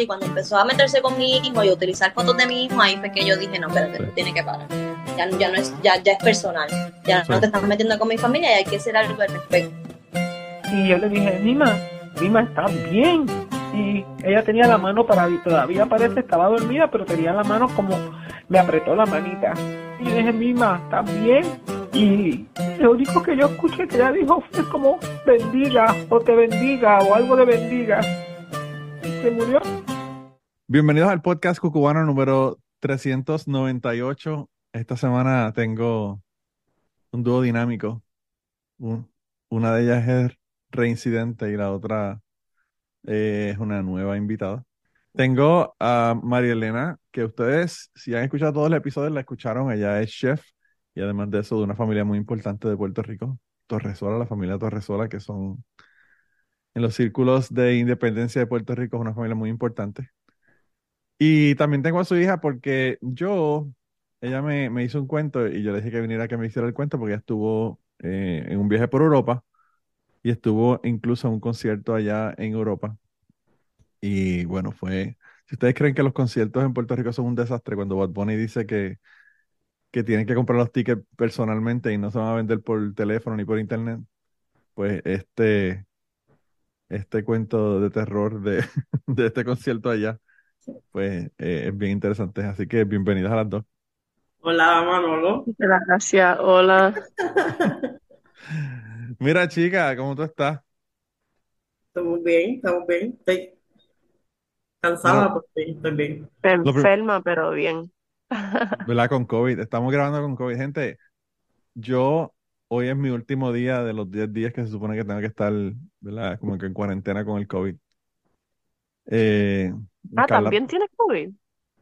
y cuando empezó a meterse con mi hijo y a utilizar fotos de mi hijo, ahí fue que yo dije, no, espérate, Sí. tiene que parar. Ya, ya no es, ya, ya es personal. Ya Sí. no te estás metiendo con mi familia y hay que hacer algo al respecto. Y yo le dije, Mima, Mima está bien. Y ella tenía la mano para todavía parece estaba dormida, pero tenía la mano como me apretó la manita. Y yo dije, Mima, está bien. Y lo único que yo escuché que ella dijo fue como bendiga o te bendiga o algo de bendiga. Se murió. Bienvenidos al podcast cucubano número 398. Esta semana tengo un dúo dinámico. Un- una de ellas es reincidente y la otra eh, es una nueva invitada. Tengo a María Elena, que ustedes, si han escuchado todos los episodios, la escucharon. Ella es chef y además de eso, de una familia muy importante de Puerto Rico, Torresola, la familia Torresola, que son en los círculos de independencia de Puerto Rico, es una familia muy importante. Y también tengo a su hija porque yo, ella me, me hizo un cuento y yo le dije que viniera a que me hiciera el cuento porque ella estuvo eh, en un viaje por Europa y estuvo incluso en un concierto allá en Europa. Y bueno, fue, si ustedes creen que los conciertos en Puerto Rico son un desastre, cuando Bad Bunny dice que, que tienen que comprar los tickets personalmente y no se van a vender por teléfono ni por internet, pues este, este cuento de terror de, de este concierto allá, pues eh, es bien interesante. Así que bienvenidas a las dos. Hola, Manolo. Gracias, hola. Mira, chica, ¿cómo tú estás? Estamos bien, estamos bien. Estoy cansada, Bueno, pero sí, estoy bien. lo Enferma, pero bien. ¿verdad? Con COVID. Estamos grabando con COVID. Gente, yo hoy es mi último día de los 10 días que se supone que tengo que estar, ¿verdad? Como que en cuarentena con el COVID. Eh, Ah, Carla, ¿también tienes COVID?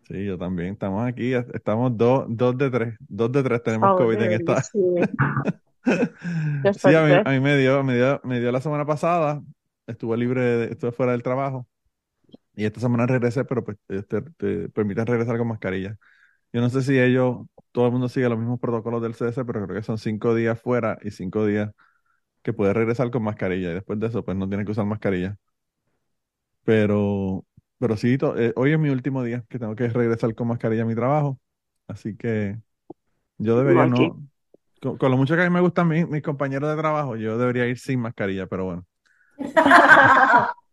sí, yo también. Estamos aquí, estamos dos, dos de tres, dos de tres tenemos Oh, COVID en esta. sí. A mí, a mí me dio, me dio, me dio la semana pasada, estuve libre, de- estuve fuera del trabajo y esta semana regresé, pero pues te, te- te permiten regresar con mascarilla. Yo no sé si ellos, todo el mundo sigue los mismos protocolos del CDC, pero creo que son cinco días fuera y cinco días que puedes regresar con mascarilla. Y después de eso pues no tienes que usar mascarilla. Pero, pero sí, to- eh, hoy es mi último día que tengo que regresar con mascarilla a mi trabajo, así que yo debería no, con, con lo mucho que a mí me gustan mis, mis compañeros de trabajo, yo debería ir sin mascarilla, pero bueno,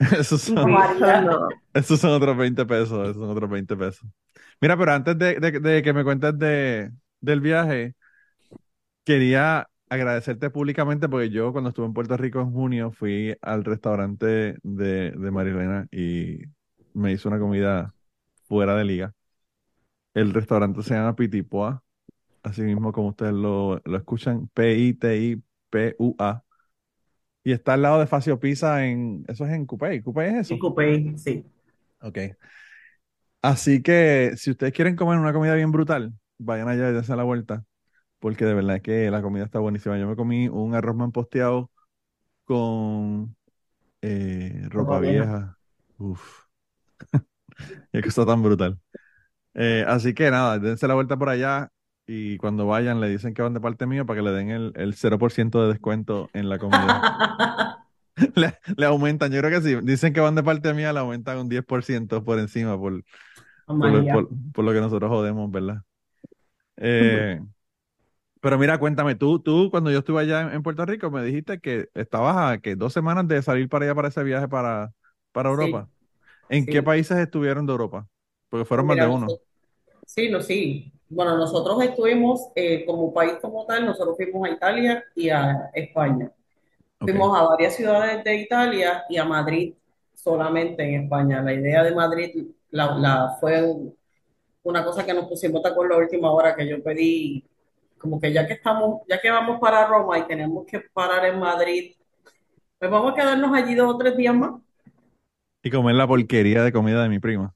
esos son, esos son otros 20 pesos, esos son otros 20 pesos. Mira, pero antes de, de- de que me cuentes de, del viaje, quería agradecerte públicamente porque yo cuando estuve en Puerto Rico en junio fui al restaurante de, de Marilena y me hizo una comida fuera de liga. El restaurante se llama Pitipoa, así mismo como ustedes lo, lo escuchan, P-I-T-I-P-U-A. Y está al lado de Facio Pizza en, eso es en Coupey, ¿Coupey es eso? Coupé, sí. Ok. Así que si ustedes quieren comer una comida bien brutal, vayan allá y dense la vuelta, porque de verdad que la comida está buenísima. Yo me comí un arroz manposteado con eh, ropa vieja. vieja. Uf, qué cosa tan brutal. Eh, así que nada, dense la vuelta por allá y cuando vayan le dicen que van de parte mía para que le den el, el 0% de descuento en la comida. Le, le aumentan, yo creo que sí. Dicen que van de parte mía, le aumentan un 10% por encima por, Oh, por por- por lo que nosotros jodemos, ¿verdad? Eh, pero mira, cuéntame, tú, tú cuando yo estuve allá en, en Puerto Rico me dijiste que estabas a que dos semanas de salir para allá para ese viaje para, para Europa. Sí, ¿En qué países estuvieron de Europa? Porque fueron más de uno. sí, no, sí. Bueno, nosotros estuvimos eh, como país como tal, nosotros fuimos a Italia y a España. Fuimos a varias ciudades de Italia y a Madrid solamente en España. La idea de Madrid la, la- fue un- una cosa que nos pusimos de acuerdo a última hora que yo pedí, como que ya que estamos, ya que vamos para Roma y tenemos que parar en Madrid, pues vamos a quedarnos allí dos o tres días más. Y comer la porquería de comida de mi prima.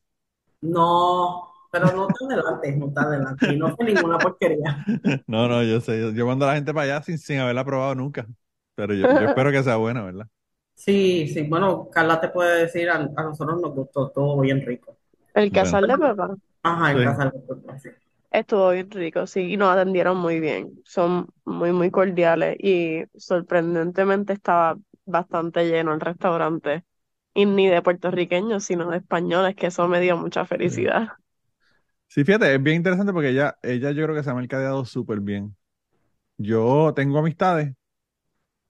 No, pero no te adelantes, no te adelantes. Y no fue ninguna porquería. No, no, yo sé. Yo, yo mando a la gente para allá sin, sin haberla probado nunca. Pero yo, yo espero que sea buena, ¿verdad? Sí, sí, bueno, Carla te puede decir, a, a nosotros nos gustó todo bien rico. El Bueno, casal de papá Ajá, en sí. casa de Puerto, sí. estuvo bien rico, sí, y nos atendieron muy bien. Son muy, muy cordiales y sorprendentemente estaba bastante lleno el restaurante. Y ni de puertorriqueños, sino de españoles, que eso me dio mucha felicidad. Sí, fíjate, es bien interesante porque ella, ella yo creo que se ha mercadeado súper bien. Yo tengo amistades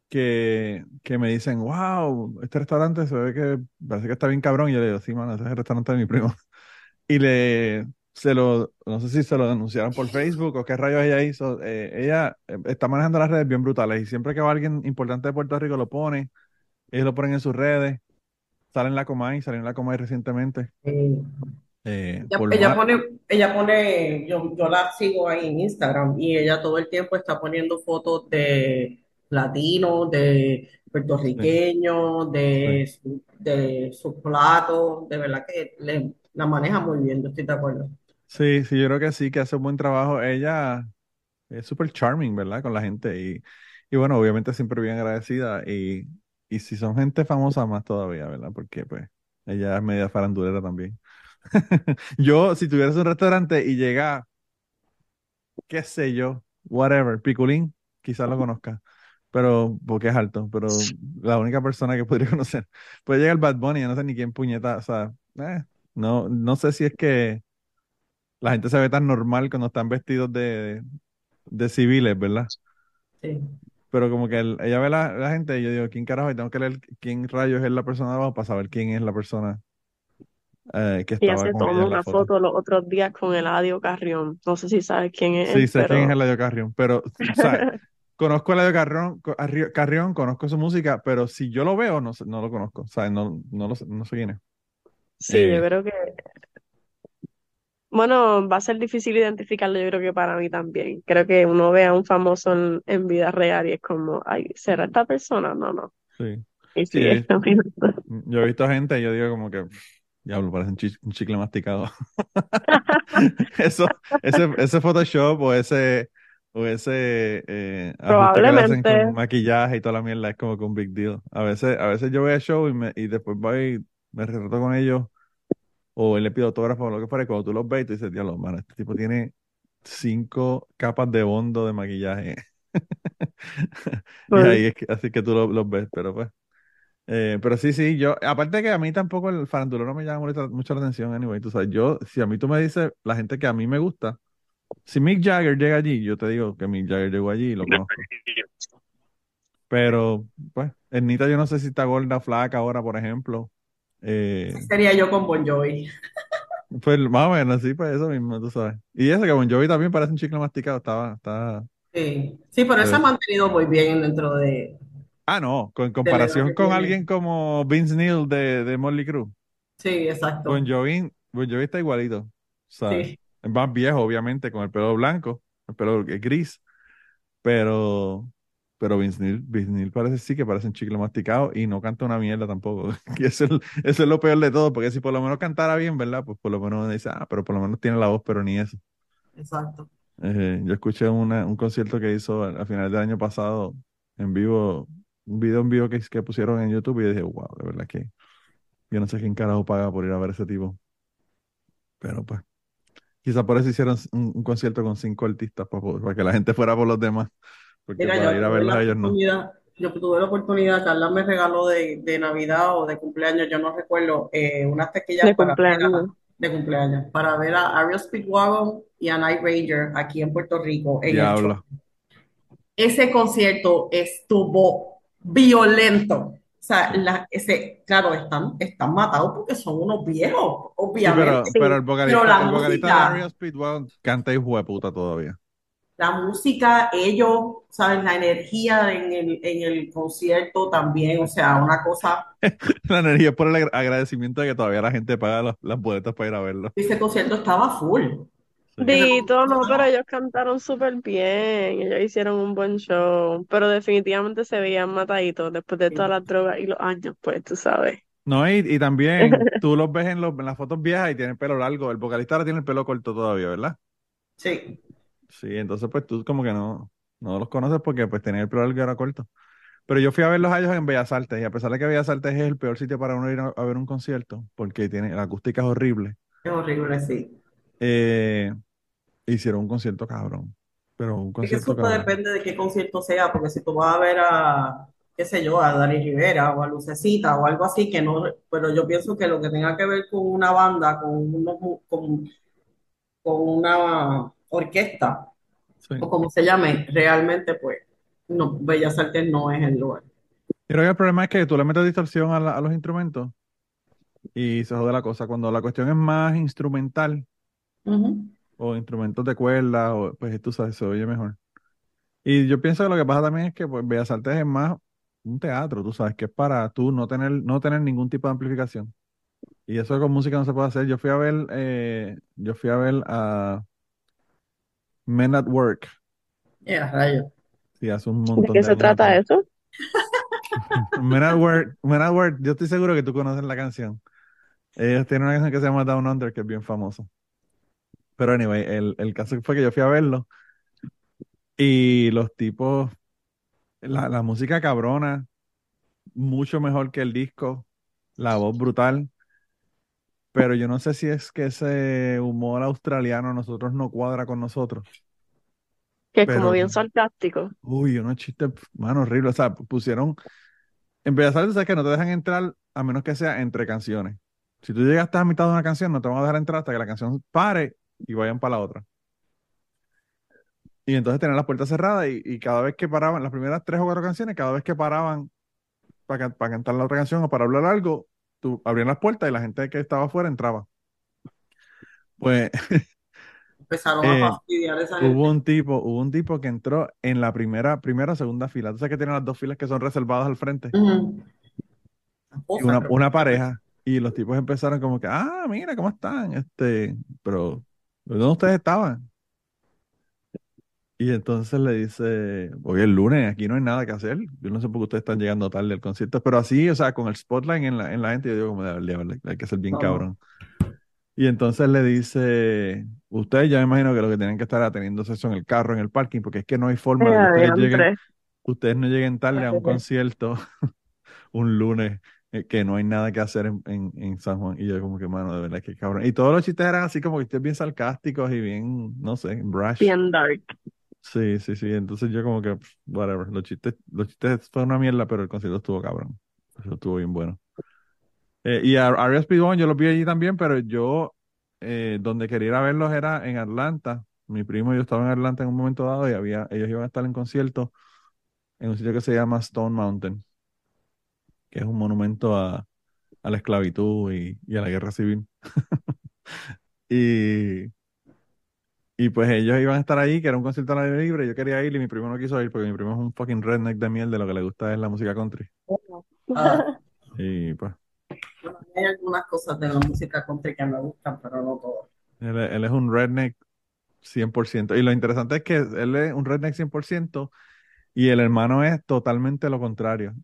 que, que me dicen, wow, este restaurante se ve que parece que está bien cabrón. Y yo le digo, sí, mano, ese es el restaurante de mi primo. Y le, se lo, no sé si se lo denunciaron por Facebook o qué rayos ella hizo. Eh, ella eh, está manejando las redes bien brutales y siempre que va alguien importante de Puerto Rico lo pone, ellos lo ponen en sus redes, salen en la Comay, salen en la Comay recientemente. Eh, Eh, ella, pone, ella pone, yo, yo la sigo ahí en Instagram y ella todo el tiempo está poniendo fotos de latinos, de puertorriqueños, de, su- de sus platos, de verdad que le, la maneja muy bien, yo estoy de acuerdo. Sí, sí, yo creo que sí, que hace un buen trabajo. Ella es súper charming, ¿verdad? Con la gente. Y, y bueno, obviamente siempre bien agradecida. Y, y si son gente famosa, más todavía, ¿verdad? Porque pues ella es media farandulera también. Yo, si tuvieras un restaurante y llega, qué sé yo, whatever, Piculín, quizás lo conozca. Pero, porque es alto, pero la única persona que podría conocer. Puede llegar Bad Bunny, yo no sé ni quién puñeta, o sea, eh, no, no sé si es que la gente se ve tan normal cuando están vestidos de, de civiles, ¿verdad? Sí. Pero como que el- ella ve la, la gente y yo digo, ¿quién carajo? Y tengo que leer quién rayos es la persona de abajo para saber quién es la persona eh, que Ella estaba se con tomó una foto. foto los otros días con Eladio Carrión. No sé si sabes quién es Sí, él, sé quién es Eladio Carrión, pero, o sea, conozco a Eladio Carrión, Carrión, conozco su música, pero si yo lo veo, no, no lo conozco, o sea, no, no, lo no sé quién es. sí, Eh, yo creo que, bueno, va a ser difícil identificarlo, yo creo que para mí también. Creo que uno ve a un famoso en, en vida real y es como, ay, ¿será esta persona? No, no. sí. Y Sí, sí, yo, es caminando. yo he visto gente y yo digo como que, diablo, parece un, chi- un chicle masticado. Eso, ese, ese Photoshop o ese, o ese eh, que le hacen con maquillaje y toda la mierda es como que un big deal. A veces, a veces yo voy al show y, me, y después voy y me retrato con ellos o le pido autógrafo o lo que fuera y cuando tú los ves tú dices, diablo, mano, este tipo tiene cinco capas de bondo de maquillaje. Y Pues, ahí es que, así que tú lo- los ves, pero pues. Eh, pero sí, sí, yo, aparte que a mí tampoco el farandulero me llama mucho, mucho la atención, anyway, tú sabes, yo, si a mí tú me dices la gente que a mí me gusta, si Mick Jagger llega allí, yo te digo que Mick Jagger llegó allí y lo conozco. Pero, pues, Ernita yo no sé si está gorda o flaca ahora, por ejemplo. Eh, sería yo con Bon Jovi. pues más o menos, sí, pues eso mismo, tú sabes. Y eso que Bon Jovi también parece un chicle masticado, estaba, está, Sí, sí, pero él se ha eh, mantenido muy bien dentro de, Ah, no, edad comparación con tiene. alguien como Vince Neil de, de Motley Crue. Sí, Bon exacto. Jovi, Bon Jovi está igualito, ¿sabes? Sí, Es más viejo, obviamente, con el pelo blanco, el pelo gris, pero, pero Vince Neil, Vince Neil parece sí que parece un chicle masticado y no canta una mierda tampoco. Y eso es, eso es lo peor de todo, porque si por lo menos cantara bien, ¿verdad? Pues por lo menos dice, ah, pero por lo menos tiene la voz, pero ni eso. exacto. Eh, yo escuché una- un concierto que hizo a, a finales del año pasado en vivo, un video en vivo que, que pusieron en YouTube y dije, wow, de verdad que yo no sé quién carajo paga por ir a ver ese tipo, pero pues. Quizá por eso hicieron un, un concierto con cinco artistas para, poder- para que la gente fuera por los demás, porque Mira, para yo ir a tuve verlos ellos no. oportunidad, yo tuve la oportunidad, Carla me regaló de, de Navidad o de cumpleaños, yo no recuerdo, eh, unas taquillas de para ver a, cumpleaños. de cumpleaños, para ver a Ariel Speedwagon y a Night Ranger aquí en Puerto Rico en. Ese concierto estuvo violento. O sea, la- ese, claro, están, están matados porque son unos viejos, obviamente. pero, Sí, pero el Pero vocalista, la el vocalista de música, Ariel Speedwagon canta hijo de puta todavía. la música, ellos, ¿saben? La energía en el, en el concierto también, o sea, una cosa, La energía es por el agra- agradecimiento de que todavía la gente paga las, las boletas para ir a verlo. ese concierto estaba full. Dito, no, pero ellos cantaron súper bien, ellos hicieron un buen show, pero definitivamente se veían mataditos después de todas las drogas y los años, pues, tú sabes. No, y, y también tú los ves en, los, en las fotos viejas y tienen pelo largo. El vocalista ahora tiene el pelo corto todavía, ¿verdad? sí, Sí, entonces pues tú como que no, no los conoces porque pues tenía el pelo largo y era corto. Pero yo fui a verlos a ellos en Bellas Artes y a pesar de que Bellas Artes es el peor sitio para uno ir a, a ver un concierto porque tiene, la acústica es horrible, es horrible, sí. Eh, hicieron un concierto cabrón. Pero un Es que concierto eso cabrón. depende de qué concierto sea, porque si tú vas a ver a, qué sé yo, a Dari Rivera o a Lucecita o algo así, que no, pero yo pienso que lo que tenga que ver con una banda, con, unos con, con una orquesta, Sí. o como se llame, realmente pues, no, Bellas Artes no es el lugar. Creo que el problema es que tú le metes distorsión a, la- a los instrumentos y se jode la cosa. Cuando la cuestión es más instrumental O instrumentos de cuerda, o, pues tú sabes, se oye mejor. Y yo pienso que lo que pasa también es que pues, Bellas Artes es más un teatro, tú sabes, que es para tú no tener, no tener ningún tipo de amplificación. Y eso con música no se puede hacer. Yo fui a ver, eh, yo fui a ver a Men at Work, Ya, rayo. sí, hace un ¿De montón qué de se años trata atrás. eso? Men at Work, Men at Work, yo estoy seguro que tú conoces la canción. Ellos tienen una canción que se llama Down Under, que es bien famosa. Pero anyway, el, el caso fue que yo fui a verlo y los tipos, la, la música cabrona, mucho mejor que el disco, la voz brutal, pero yo no sé si es que ese humor australiano a nosotros no cuadra con nosotros. Que es como bien sarcástico. uy, unos chistes, mano, horrible. O sea, pusieron, en Bellas Artes, sabes que no te dejan entrar a menos que sea entre canciones. Si tú llegaste a mitad de una canción, no te van a dejar entrar hasta que la canción pare y vayan para la otra. Y entonces tenían las puertas cerradas y, y cada vez que paraban, las primeras tres o cuatro canciones, cada vez que paraban para, para cantar la otra canción o para hablar algo, tú abrían las puertas y la gente que estaba afuera entraba. Pues Empezaron eh, a fastidiar a esa gente. hubo un tipo, hubo un tipo que entró en la primera, primera o segunda fila. Tú sabes que tienen las dos filas que son reservadas al frente. Una, una pareja. Y los tipos empezaron como que, ah, mira, ¿cómo están? Este, pero, ¿dónde ustedes estaban? Y entonces le dice, hoy es lunes, aquí no hay nada que hacer. Yo no sé por qué ustedes están llegando tarde al concierto, pero así, o sea, con el spotlight en la, en la gente, yo digo, como, "Diablo, diablo, hay que ser bien cabrón. Y entonces le dice, ustedes ya me imagino que lo que tienen que estar atendiendo eso en el carro, en el parking, porque es que no hay forma de que ustedes lleguen, ustedes no lleguen tarde a un concierto un lunes que no hay nada que hacer en, en, en San Juan. Y yo como que, mano, de verdad que cabrón. Y todos los chistes eran así como que ustedes bien sarcásticos y bien, no sé, brash. Bien dark. Sí, sí, sí. Entonces yo como que, whatever. Los chistes, los chistes fue una mierda, pero el concierto estuvo cabrón. Eso estuvo bien bueno. Eh, y a Arias Speedwagon yo los vi allí también, pero yo, eh, donde quería ir a verlos era en Atlanta. Mi primo y yo estaba en Atlanta en un momento dado y había, ellos iban a estar en concierto en un sitio que se llama Stone Mountain, que es un monumento a, a la esclavitud y, y a la guerra civil. Y, y pues ellos iban a estar ahí, que era un concierto al aire libre. Yo quería ir y mi primo no quiso ir porque mi primo es un fucking redneck de miel de lo que le gusta es la música country. Ah, Y pues bueno, hay algunas cosas de la música country que me gustan, pero no todas. él, él es un redneck 100%. Y lo interesante es que él es un redneck 100% y el hermano es totalmente lo contrario.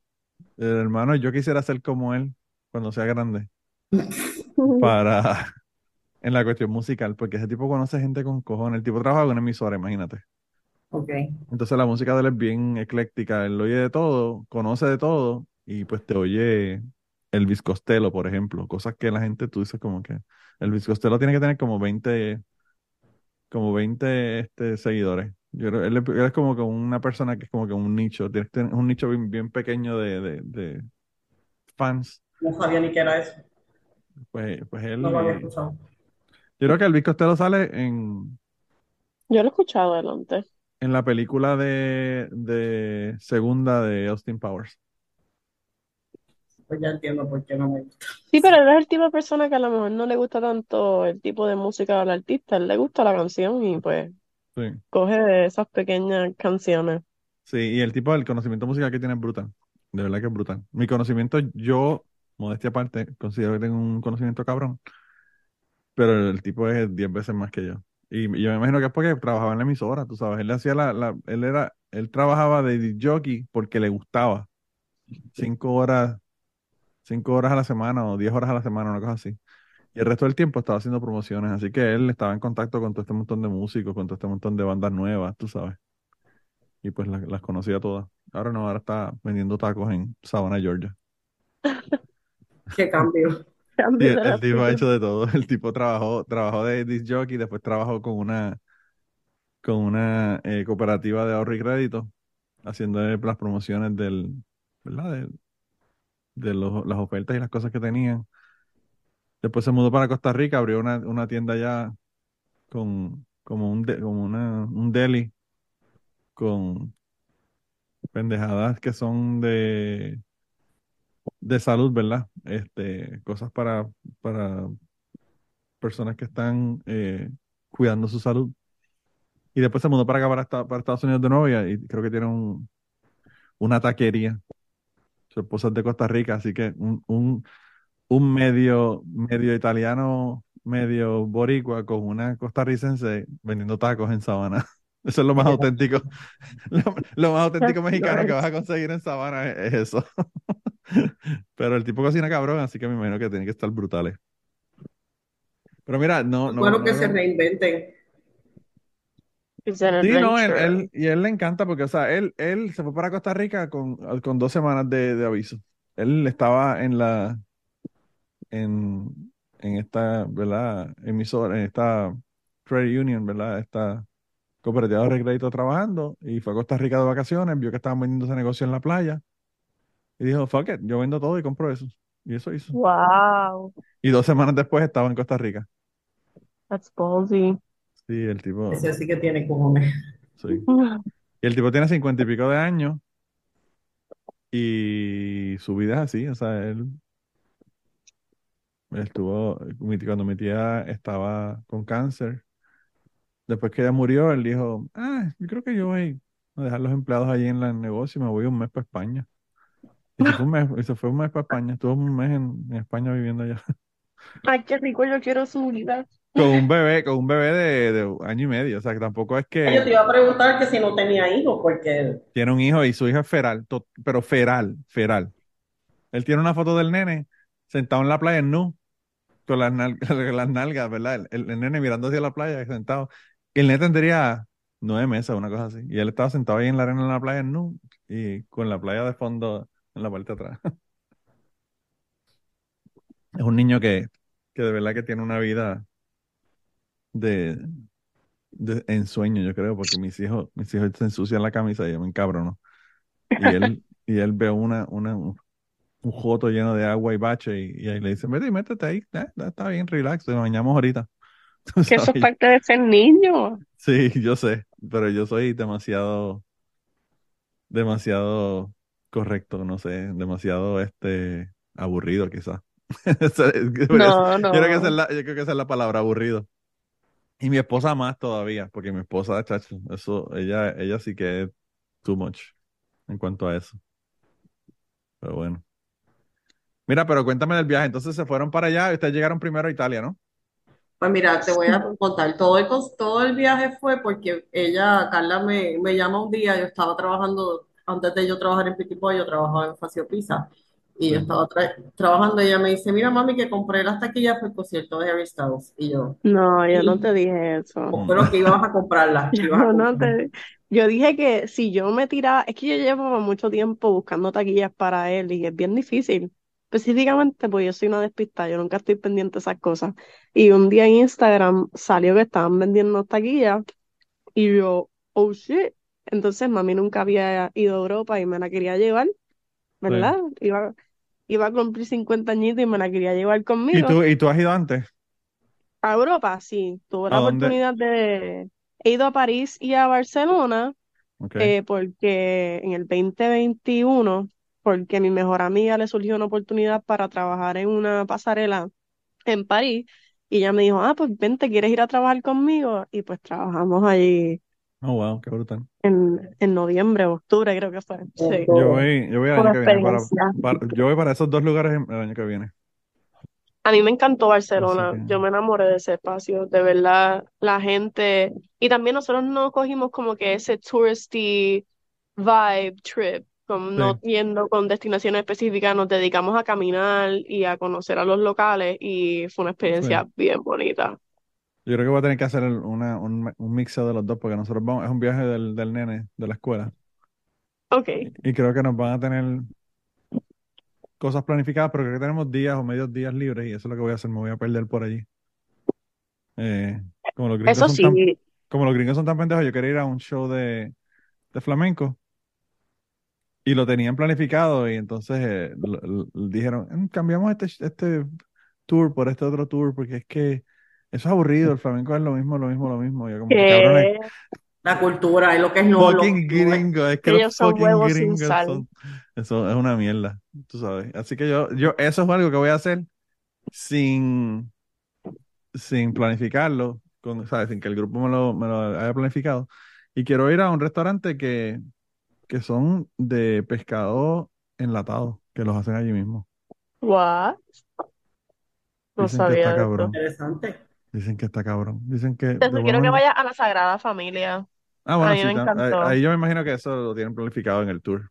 Hermano, yo quisiera ser como él cuando sea grande para en la cuestión musical, porque ese tipo conoce gente con cojones. El tipo trabaja con una emisora, imagínate. Ok. Entonces la música de él es bien ecléctica, él oye de todo, conoce de todo y pues te oye Elvis Costello, por ejemplo, cosas que la gente tú dices como que Elvis Costello tiene que tener como 20 como 20 este, seguidores. Yo creo, él, es- él es como que una persona que es como que un nicho, tiene que tener un nicho bien, bien pequeño de, de, de fans. No sabía ni qué era eso. Pues, pues él, No lo había eh, escuchado. yo creo que Elvis Costello sale en, Yo lo he escuchado adelante. en la película de, de segunda de Austin Powers. Pues ya entiendo por qué no me gusta. Sí, pero él es el tipo de persona que a lo mejor no le gusta tanto el tipo de música del artista, él le gusta la canción y pues Sí. coge de esas pequeñas canciones. Sí, y el tipo del conocimiento musical que tiene es brutal. De verdad que es brutal. Mi conocimiento, yo, modestia aparte, considero que tengo un conocimiento cabrón, pero el tipo es 10 veces más que yo. Y, y yo me imagino que es porque trabajaba en la emisora, tú sabes. Él le hacía la, la- él era, él trabajaba de disc jockey porque le gustaba. Cinco horas, cinco horas a la semana o 10 horas a la semana, una cosa así. Y el resto del tiempo estaba haciendo promociones, así que él estaba en contacto con todo este montón de músicos, con todo este montón de bandas nuevas, tú sabes. Y pues las, las conocía todas. Ahora no, ahora está vendiendo tacos en Savannah, Georgia. Qué cambio. Sí, el, el tipo ha hecho de todo. El tipo trabajó, trabajó de disc jockey, después trabajó con una, con una eh, cooperativa de ahorro y crédito, haciendo las promociones del, ¿verdad? De, de los- las ofertas y las cosas que tenían. Después se mudó para Costa Rica, abrió una, una tienda allá con como un, como una, un deli con pendejadas que son de, de salud, ¿verdad? Este, cosas para, para personas que están eh, cuidando su salud. Y después se mudó para acá, para, esta- para Estados Unidos de nuevo y, y creo que tiene un, una taquería. Su esposa es de Costa Rica, así que un, un, un medio, medio italiano, medio boricua con una costarricense vendiendo tacos en Sabana. Eso es lo más auténtico. Lo, lo más auténtico mexicano que vas a conseguir en Sabana es, es eso. Pero el tipo cocina cabrón, así que me imagino que tiene que estar brutales. Pero mira, no, no. bueno que no se reinventen. Sí, no, él, él- y él le encanta porque, o sea, él, él se fue para Costa Rica con, con dos semanas de, de aviso. Él estaba en la, en, en esta, ¿verdad? Emisora, en esta credit union, ¿verdad? Esta cooperativa de crédito trabajando y fue a Costa Rica de vacaciones, vio que estaban vendiendo ese negocio en la playa y dijo, fuck it, yo vendo todo y compro eso. Y eso hizo. Wow, Y dos semanas después estaba en Costa Rica. that's ballsy. Sí, el tipo, Ese sí que tiene cojones. sí. Y el tipo tiene cincuenta y pico de años y su vida es así, o sea, él estuvo, cuando mi tía estaba con cáncer, después que ella murió, él dijo, ah, yo creo que yo voy a dejar los empleados allí en la- el negocio y me voy un mes para España. Y se fue un mes, y se fue un mes para España, estuvo un mes en, en España viviendo allá. Ay, qué rico, yo quiero su vida. Con un bebé, con un bebé de, de año y medio, o sea, que tampoco es Yo te que iba a preguntar que si no tenía hijos, porque tiene un hijo y su hijo es feral, to- pero feral, feral. Él tiene una foto del nene sentado en la playa en nu, con las, nal- con las nalgas, ¿verdad? El, nene mirando hacia la playa, sentado. El nene tendría nueve meses, una cosa así. Y él estaba sentado ahí en la arena en la playa en nu y con la playa de fondo en la parte de atrás. Es un niño que, que de verdad que tiene una vida de, de ensueño, yo creo, porque mis hijos, mis hijos se ensucian la camisa y yo me encabrono. Y él, y él ve una, una, un joto lleno de agua y bache y, y ahí le dicen, vete y métete ahí, eh, está bien, relax, nos bañamos ahorita. Que eso es parte de ser niño. Sí, yo sé, pero yo soy demasiado, demasiado correcto, no sé, demasiado este aburrido quizás. Ser- No, Yo creo que esa es no. la, yo creo que esa es la palabra, aburrido. Y mi esposa más todavía, porque mi esposa, chacho, eso, ella, ella sí que es too much en cuanto a eso. Pero bueno. Mira, pero cuéntame del viaje. Entonces se fueron para allá y ustedes llegaron primero a Italia, ¿no? Pues mira, te voy a contar, todo el, todo el viaje fue porque ella, Carla, me, me llama un día, yo estaba trabajando, antes de yo trabajar en Pitipo, yo trabajaba en Facio Pizza, y yo estaba tra- trabajando, y ella me dice, mira mami, que compré las taquillas para el concierto de Harry Styles, y yo, No, yo no te dije eso. Pero que ibas a comprarlas, Yo a no te, yo dije que si yo me tiraba, es que yo llevo mucho tiempo buscando taquillas para él y es bien difícil. Específicamente, pues yo soy una despistada, yo nunca estoy pendiente de esas cosas. Y un día en Instagram salió que estaban vendiendo taquillas y yo, oh shit. Entonces mami nunca había ido a Europa y me la quería llevar, ¿verdad? Iba, iba a cumplir 50 añitos y me la quería llevar ¿Y conmigo. tú, y tú has ido antes? A Europa, sí, tuve ¿A la dónde? oportunidad de... He ido a París y a Barcelona eh, porque en el 2021, porque mi mejor amiga le surgió una oportunidad para trabajar en una pasarela en París y ella me dijo, ah, pues vente, ¿quieres ir a trabajar conmigo? Y pues trabajamos allí Oh, wow, qué brutal. en, en noviembre, octubre creo que fue. Sí, Yo voy, yo voy el año que viene para, para- yo voy para esos dos lugares el año que viene. A mí me encantó Barcelona, que, yo me enamoré de ese espacio, de verdad, la gente, y también nosotros no cogimos como que ese touristy vibe trip, no sí, yendo con destinaciones específicas, nos dedicamos a caminar y a conocer a los locales y fue una sí. experiencia bien bonita. Yo creo que voy a tener que hacer una, un, un mix de los dos porque nosotros vamos, es un viaje del, del nene de la escuela Ok, y, y creo que nos van a tener cosas planificadas, pero creo que tenemos días o medios días libres y eso es lo que voy a hacer, me voy a perder por allí. Eh, como los gringos eso son tan, sí, como los gringos son tan pendejos, yo quería ir a un show de, de flamenco Y lo tenían planificado y entonces eh, lo- lo- dijeron, "Mm, cambiamos este, este tour por este otro tour porque es que eso es aburrido, el flamenco es lo mismo, lo mismo, lo mismo. Y yo como que, cabrones, Que La cultura es lo que es no, lo fucking gringo, es que los ellos son fucking huevos sin gringos sal. son, eso es una mierda, tú sabes. Así que yo, yo, eso es algo que voy a hacer sin, sin planificarlo, con, ¿sabes? Sin que el grupo me lo, me lo haya planificado. Y quiero ir a un restaurante que, que son de pescado enlatado, que los hacen allí mismo. What? No Dicen que sabía está de cabrón. Interesante. Dicen que está cabrón. Dicen que de Entonces buen quiero que vayas a la Sagrada Familia. Ah, A bueno, mí sí, me tam- encantó. ahí, ahí yo me imagino que eso lo tienen planificado en el tour.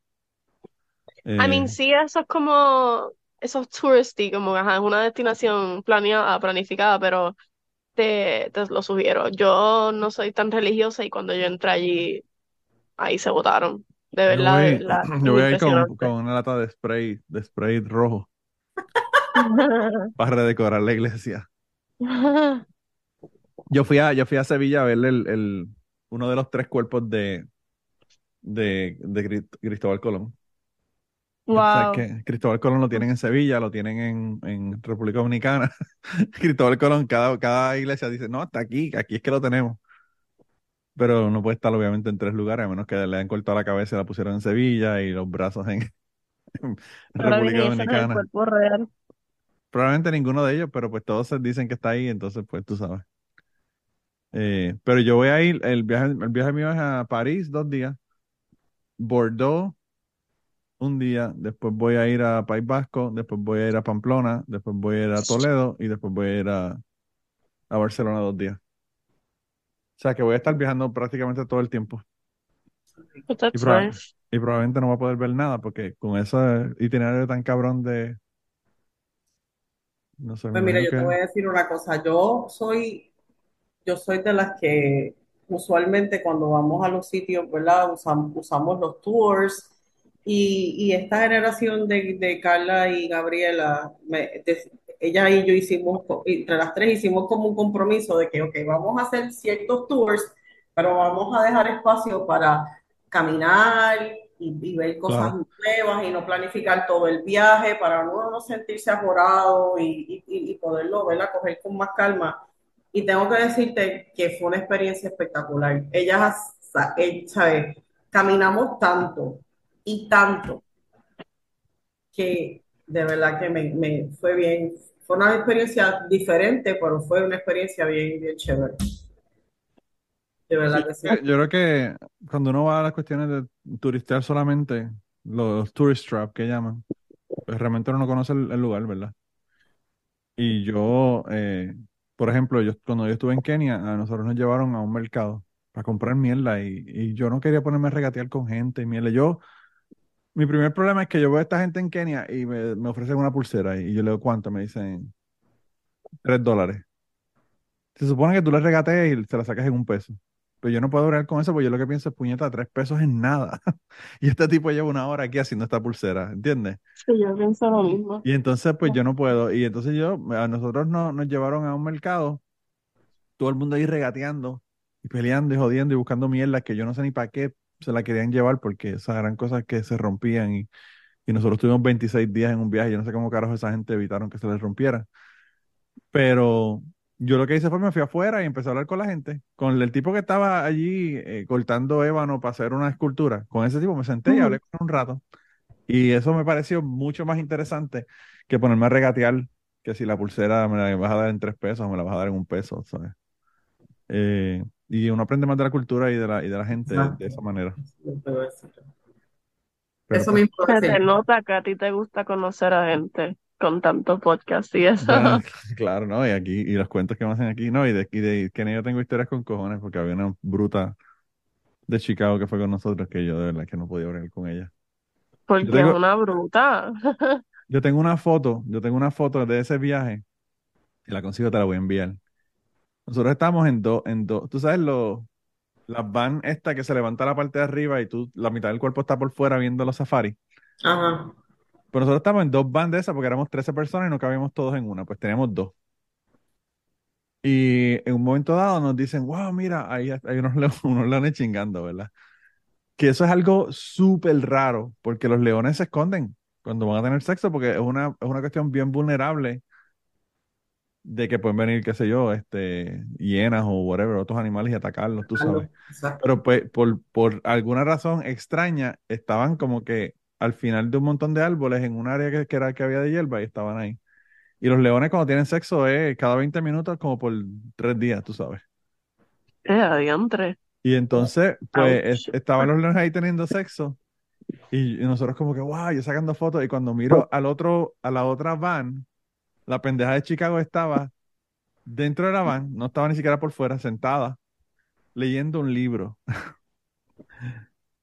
I mean, Eh, sí, eso es como, eso es touristy, como ajá, es una destinación planeada, planificada, pero te, te lo sugiero. Yo no soy tan religiosa y cuando yo entré allí, ahí se votaron. De verdad, voy, yo voy a ir con, una lata de spray, de spray rojo para redecorar la iglesia. Yo fui a, yo fui a Sevilla a ver el, el, uno de los tres cuerpos de, de, de Cri- Cristóbal Colón. O sea, Wow. que Cristóbal Colón lo tienen en Sevilla, lo tienen en, en República Dominicana. Cristóbal Colón, cada, cada iglesia dice, no, está aquí, aquí es que lo tenemos. Pero no puede estar obviamente en tres lugares, a menos que le hayan cortado la cabeza y la pusieron en Sevilla y los brazos en, en República Dominicana. cuerpo real. Probablemente ninguno de ellos, pero pues todos dicen que está ahí, entonces pues tú sabes. Eh, pero yo voy a ir, el viaje, el viaje mío es a París dos días, Bordeaux un día, después voy a ir a País Vasco, después voy a ir a Pamplona, después voy a ir a Toledo y después voy a ir a, a Barcelona dos días. O sea que voy a estar viajando prácticamente todo el tiempo. Y, proba- nice. y probablemente no voy a poder ver nada porque con ese itinerario tan cabrón de... No sé, Pues mira, yo te voy a decir una cosa. Yo soy, yo soy de las que usualmente cuando vamos a los sitios, ¿verdad? Usam- usamos los tours y, y esta generación de, de Carla y Gabriela, me- de- ella y yo hicimos, entre las tres hicimos como un compromiso de que, ok, vamos a hacer ciertos tours, pero vamos a dejar espacio para caminar y, y ver cosas Claro. nuevas y no planificar todo el viaje para uno no sentirse ajorado y, y, y poderlo, ¿verdad? Coger con más calma. Y tengo que decirte que fue una experiencia espectacular. Ellas, eh, ¿sabes? Caminamos tanto y tanto que de verdad que me, fue bien. Fue una experiencia diferente, pero fue una experiencia bien, bien chévere. De verdad que sí. yo creo que cuando uno va a las cuestiones de turistear solamente, los tourist trap que llaman, pues realmente uno no conoce el, el lugar, ¿verdad? Y yo, eh, por ejemplo, yo cuando yo estuve en Kenia, a nosotros nos llevaron a un mercado para comprar mierda y, y yo no quería ponerme a regatear con gente y mierda. Yo, mi primer problema es que yo veo a esta gente en Kenia y me, me ofrecen una pulsera y, yo le digo, ¿cuánto? Me dicen, tres dólares. Se supone que tú le regatees y se la sacas en un peso. Pero yo no puedo hablar con eso porque yo lo que pienso es, puñeta, tres pesos es nada. Y este tipo lleva una hora aquí haciendo esta pulsera, ¿entiendes? Sí, yo pienso lo mismo. Y entonces, pues yo no puedo. Y entonces yo, a nosotros no, nos llevaron a un mercado, todo el mundo ahí regateando y peleando y jodiendo y buscando mierdas que yo no sé ni para qué se la querían llevar porque esas eran cosas que se rompían y, y nosotros tuvimos 26 días en un viaje. Yo no sé cómo carajo esa gente evitaron que se les rompiera. Pero yo lo que hice fue me fui afuera y empecé a hablar con la gente, con el tipo que estaba allí eh, cortando ébano para hacer una escultura. Con ese tipo me senté y hablé con un rato. Y eso me pareció mucho más interesante que ponerme a regatear que si la pulsera me la vas a dar en tres pesos o me la vas a dar en un peso, ¿sabes? Eh, y uno aprende más de la cultura y de la, y de la gente de, de esa manera. Pero eso pues, mismo Se te nota que a ti te gusta conocer a gente con tanto podcast y eso. bueno, claro, ¿no? Y aquí, y los cuentos que me hacen aquí, ¿no? Y de, y de que yo tengo historias con cojones, porque había una bruta de Chicago que fue con nosotros que yo de verdad que no podía hablar con ella. Porque es tengo, una bruta. yo tengo una foto, yo tengo una foto de ese viaje, y la consigo, te la voy a enviar. Nosotros estamos en dos, en dos, tú sabes, los, las van esta que se levanta la parte de arriba y tú, la mitad del cuerpo está por fuera viendo los safaris. Ajá. Pero nosotros estamos en dos van de esas porque éramos 13 personas y no cabíamos todos en una, pues teníamos dos. Y en un momento dado nos dicen, wow, mira, ahí hay unos, le- unos leones chingando, ¿verdad? que eso es algo súper raro, porque los leones se esconden cuando van a tener sexo, porque es una, es una cuestión bien vulnerable de que pueden venir, qué sé yo, este, hienas o whatever, otros animales y atacarlos, tú sabes. Exacto. Pero pues, por, por alguna razón extraña, estaban como que al final de un montón de árboles en un área que, que era que había de hierba y estaban ahí. Y los leones cuando tienen sexo es cada 20 minutos como por tres días, tú sabes. Eh, adiantre. Y entonces, pues, es- estaban los leones ahí teniendo sexo y, y nosotros como que, wow, yo sacando fotos y cuando miro al otro, a la otra van, la pendeja de Chicago estaba dentro de la van, no estaba ni siquiera por fuera, sentada, leyendo un libro.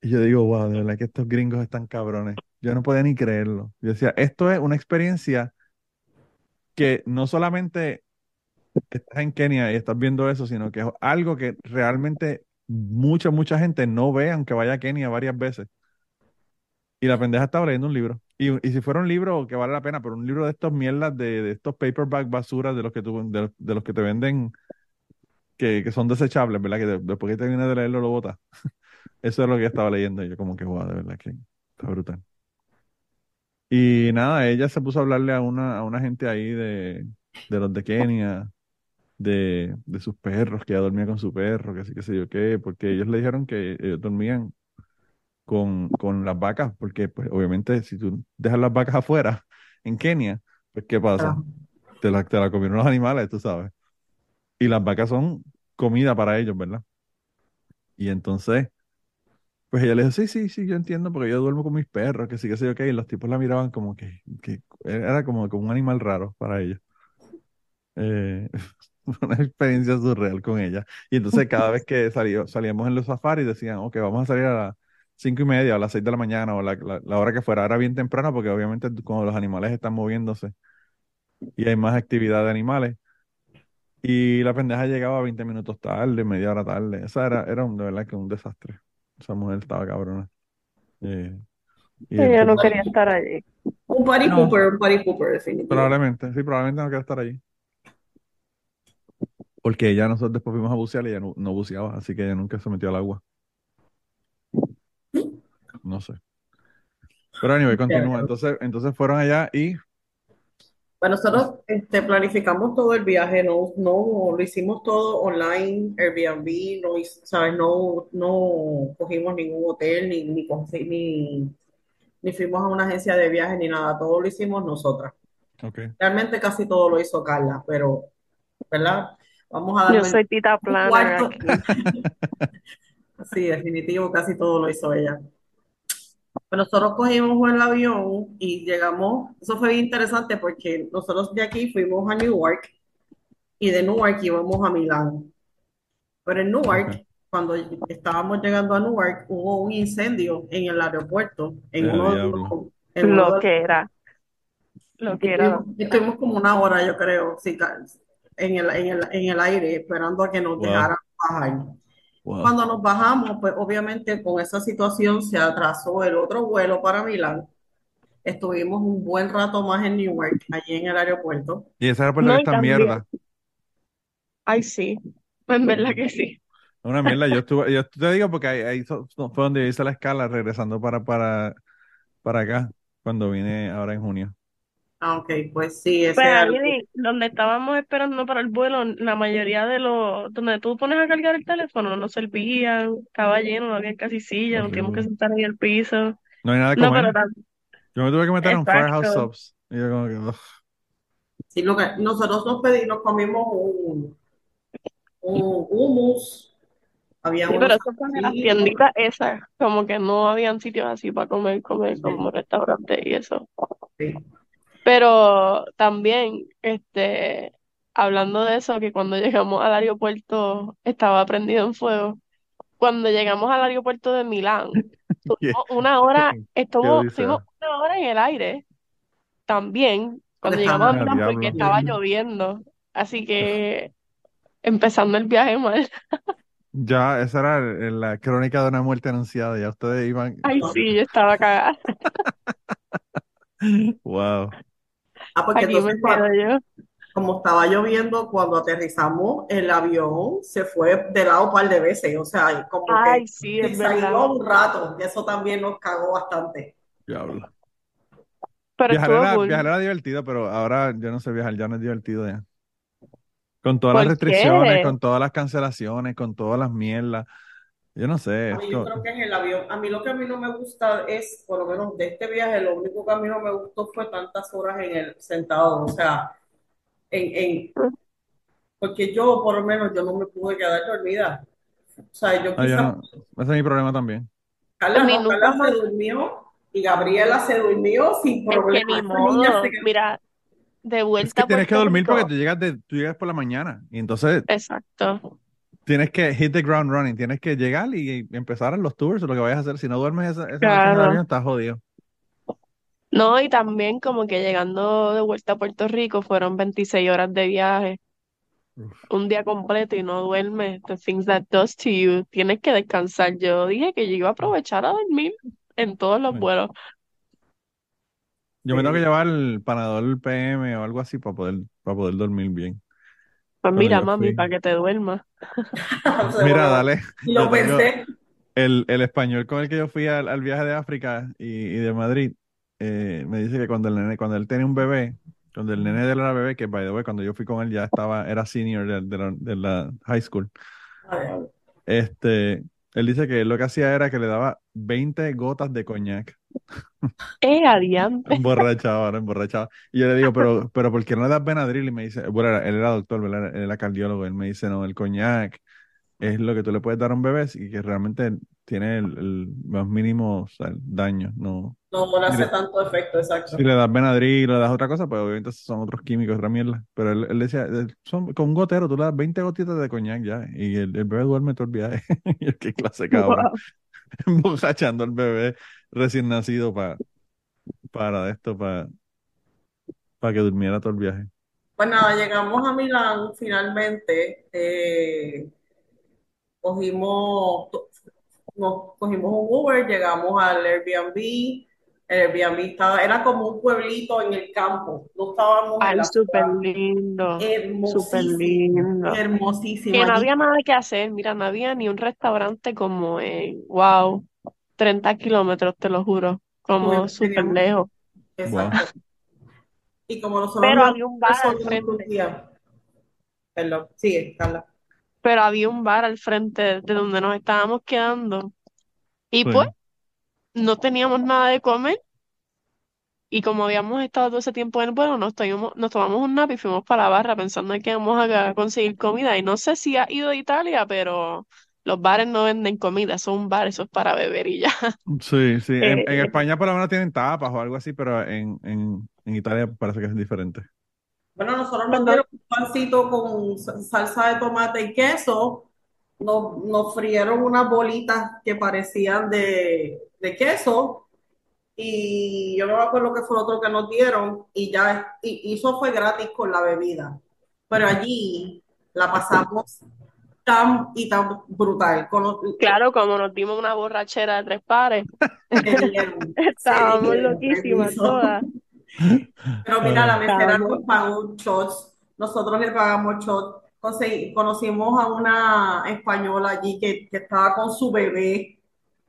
Y yo digo, wow, de verdad que estos gringos están cabrones. Yo no podía ni creerlo. Yo decía, esto es una experiencia que no solamente estás en Kenia y estás viendo eso, sino que es algo que realmente mucha, mucha gente no ve, aunque vaya a Kenia varias veces. Y la pendeja estaba leyendo un libro. Y, y si fuera un libro que vale la pena, pero un libro de estos mierdas, de, de estos paperback basuras de los que tú, de, de los que te venden, que, que son desechables, ¿verdad? Que de- después que termines de leerlo lo botas. Eso es lo que estaba leyendo. Y yo como que, wow, de verdad que está brutal. Y nada, ella se puso a hablarle a una, a una gente ahí de, de los de Kenia, de, de sus perros, que ella dormía con su perro, que sí, que sé yo qué, porque ellos le dijeron que ellos dormían con, con las vacas, porque pues obviamente si tú dejas las vacas afuera en Kenia, pues ¿qué pasa? Te la, te la comieron los animales, tú sabes. Y las vacas son comida para ellos, ¿verdad? Y entonces, pues ella le dijo, sí, sí, sí, yo entiendo, porque yo duermo con mis perros, que sí, que yo qué, y los tipos la miraban como que, que era como, como un animal raro para ellos. Eh, una experiencia surreal con ella. Y entonces cada vez que salió, salíamos en los safaris decían, ok, vamos a salir a las cinco y media o a las seis de la mañana o la, la- la hora que fuera. Era bien temprano porque obviamente cuando los animales están moviéndose y hay más actividad de animales. Y la pendeja llegaba 20 minutos tarde, media hora tarde. Esa era, era un, de verdad que un desastre. Esa mujer estaba cabrona. Eh, y Ella no quería estar allí. Un party No. pooper, un party pooper, definitivamente. Probablemente, sí, probablemente no quiera estar allí. Porque ella, nosotros después fuimos a bucear y ella no, no buceaba, así que ella nunca se metió al agua. No sé. Pero anyway, continúa. Entonces, entonces fueron allá y Bueno, nosotros este, planificamos todo el viaje, no, no lo hicimos todo online, Airbnb, no, ¿sabes? No, no cogimos ningún hotel, ni, ni, ni, ni fuimos a una agencia de viaje, ni nada, todo lo hicimos nosotras. ok. Realmente casi todo lo hizo Carla, pero, ¿verdad? Vamos a Yo darle soy Tita Planner aquí. Sí, definitivo, casi todo lo hizo ella. Pero nosotros cogimos el avión y llegamos, eso fue bien interesante porque nosotros de aquí fuimos a Newark y de Newark íbamos a Milán. Pero en Newark, Ok. cuando estábamos llegando a Newark, hubo un incendio en el aeropuerto, en uno de diablo. los, en uno Lo de- que era. Lo que era. estuvimos, como una hora, yo creo, en el, en el, en el aire, esperando a que nos Wow. dejaran bajar. Wow. Cuando nos bajamos, pues obviamente con esa situación se atrasó el otro vuelo para Milán. Estuvimos un buen rato más en Newark, allí en el aeropuerto. Y ese aeropuerto No, que está también- mierda. Ay, sí. En verdad que sí. Una mierda. Yo estuve, yo te digo porque ahí, ahí fue donde hice la escala regresando para, para, para acá, cuando vine ahora en junio. Ah, ok, pues sí, ese Pues ahí donde estábamos esperando para el vuelo, la mayoría de los, donde tú pones a cargar el teléfono, no servían, estaba lleno, no había casi silla, nos tuvimos que Horrible. sentar ahí en el piso. No hay nada de No, comer. pero tam- Yo me tuve que meter en un Exacto. Firehouse Subs. Y yo como que, ugh. sí, lo que nosotros nos pedimos, nos comimos un, un hummus, había sí, unos pero eso fue de las sanguchitos. tienditas esas, como que no habían sitios así para comer, comer como restaurantes y eso. Sí. Pero también, este, hablando de eso, que cuando llegamos al aeropuerto estaba prendido en fuego. Cuando llegamos al aeropuerto de Milán, tuvimos una hora, estuvo, estuvimos una hora en el aire también, cuando llegamos a Ah, Milán porque estaba lloviendo. Así que empezando el viaje mal. Ya, esa era el- la crónica de una muerte anunciada. Ya ustedes iban. Ay, sí, yo estaba cagada. Wow. Ah, porque Aquí me entonces, cua- quedo yo. como estaba lloviendo, cuando aterrizamos, el avión se fue de lado un par de veces, o sea, como que Ay, sí, es se verdad. salió un rato, y eso también nos cagó bastante. Diablo. Pero Viajar estuvo era, cool. viajar era divertido, pero ahora yo no sé viajar, ya no es divertido ya. Con todas las ¿Por restricciones, qué? con todas las cancelaciones, con todas las mierdas. Yo no sé, A mí yo esto, creo que es el avión. A mí lo que a mí no me gusta es, por lo menos de este viaje, lo único que a mí no me gustó fue tantas horas en el sentado, o sea, en, en, porque yo por lo menos yo no me pude quedar dormida. O sea, yo ah, yo quizás, no, ese es mi problema también. A Carla mí no, nunca Carla se durmió y Gabriela se durmió sin Es que problema. ni Esa niña modo. se quedó. Mira, de Es que vuelta a tienes que Puerto dormir porque Rico. tú llegas de, tú llegas por la mañana y entonces Exacto. Tienes que hit the ground running, tienes que llegar y empezar en los tours o lo que vayas a hacer. Si no duermes esa, esa noche en el Claro. avión, estás jodido. No, y también como que llegando de vuelta a Puerto Rico fueron 26 horas de viaje, Uf, un día completo y no duermes. The things that does to you. Tienes que descansar. Yo dije que yo iba a aprovechar a dormir en todos los vuelos. Yo me tengo que llevar el Panadol PM o algo así para poder, para poder dormir bien. Pues mira, mami, para que te duermas. Mira, dale, lo pensé. el, el español con el que yo fui al, al viaje de África y, y de Madrid. eh, me dice que cuando el nene, cuando él tenía un bebé, cuando el nene de él era bebé, que by the way, cuando yo fui con él ya estaba, era senior de, de la, de la high school. Este, él dice que lo que hacía era que le daba 20 gotas de coñac. ¡Eh, adiante! Emborrachado, ahora emborrachado. Y yo le digo, pero, pero ¿por qué no le das Benadryl? Y me dice, bueno, él era doctor, ¿verdad? Él era cardiólogo. Él me dice, no, el coñac es lo que tú le puedes dar a un bebé y que realmente tiene el, el más mínimo o sea, el daño. No. No, le hace le, tanto efecto, exacto. si le das Benadryl le das otra cosa, pues obviamente son otros químicos, otra mierda. Pero él, él decía, eh, son, con un gotero tú le das 20 gotitas de coñac ya y el, el bebé duerme todo el viaje. Qué clase cabrón. Wow. Al bebé recién nacido para para esto, para que durmiera todo el viaje. Pues nada, llegamos a Milán finalmente. eh, cogimos, nos cogimos un Uber, llegamos al Airbnb. El Airbnb estaba, era como un pueblito en el campo. No estábamos en Ay, súper lindo, súper lindo. hermosísimo. Que no había nada que hacer, mira, no había ni un restaurante como en, wow, 30 kilómetros, te lo juro, como súper lejos. Wow. exacto. Y como nosotros Pero había un bar al frente. Perdón, sigue, Carla. Pero había un bar al frente de donde nos estábamos quedando. Y pues, no teníamos nada de comer. Y como habíamos estado todo ese tiempo en el vuelo, nos tomamos, nos tomamos un nap y fuimos para la barra pensando en que íbamos a conseguir comida. Y no sé si has ido a Italia, pero los bares no venden comida, son un bar, eso es para beber y ya. Sí, sí. En, en Eh, España por lo menos tienen tapas o algo así, pero en, en, en Italia parece que es diferente. Bueno, nosotros nos no- dieron un pancito con sa- salsa de tomate y queso. Nos, nos frieron unas bolitas que parecían de, de queso. Y yo no me acuerdo qué fue lo otro que nos dieron. Y ya, y, y eso fue gratis con la bebida. Pero allí la pasamos tan y tan brutal. Con los- claro, como nos dimos una borrachera de tres pares, estábamos loquísimas todas. Pero mira, la mesera nos pagó shots, nosotros le pagamos shots. Conseguí- conocimos a una española allí que, que estaba con su bebé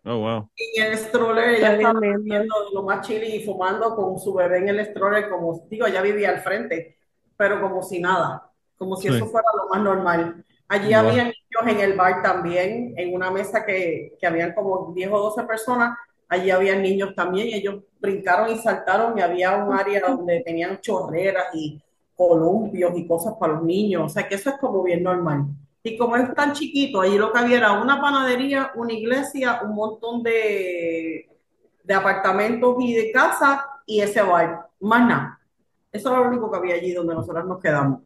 oh, wow. en el stroller. Ella bien estaba lo más chile y fumando con su bebé en el stroller, como digo, ella vivía al frente, pero como si nada, como si eso Sí. fuera lo más normal. Allí Wow. había niños en el bar también, en una mesa que, que habían como 10 o 12 personas. Allí había niños también, ellos brincaron y saltaron y había un área donde tenían chorreras y columpios y cosas para los niños, o sea que eso es como bien normal. Y como es tan chiquito, allí lo que había era una panadería, una iglesia, un montón de, de apartamentos y de casas y ese bar, más nada. Eso era lo único que había allí donde nosotros nos quedamos.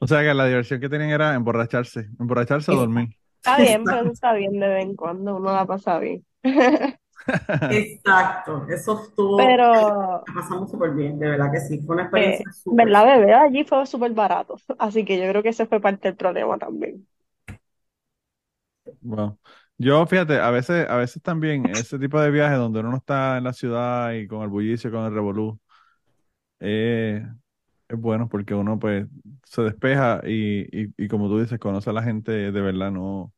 O sea que la diversión que tenían era emborracharse, emborracharse o dormir. Está bien, pero está bien de vez en cuando, uno la pasa bien. exacto. Eso estuvo, Pero, la pasamos súper bien, de verdad que sí, fue una eh, experiencia súper, ¿verdad, bebé? Allí fue súper barato, así que yo creo que ese fue parte del problema también. Wow. Yo, fíjate, a veces, a veces también ese tipo de viajes donde uno no está en la ciudad y con el bullicio, con el revolú, eh, es bueno porque uno pues se despeja y, y, y como tú dices, conoce a la gente de verdad, no,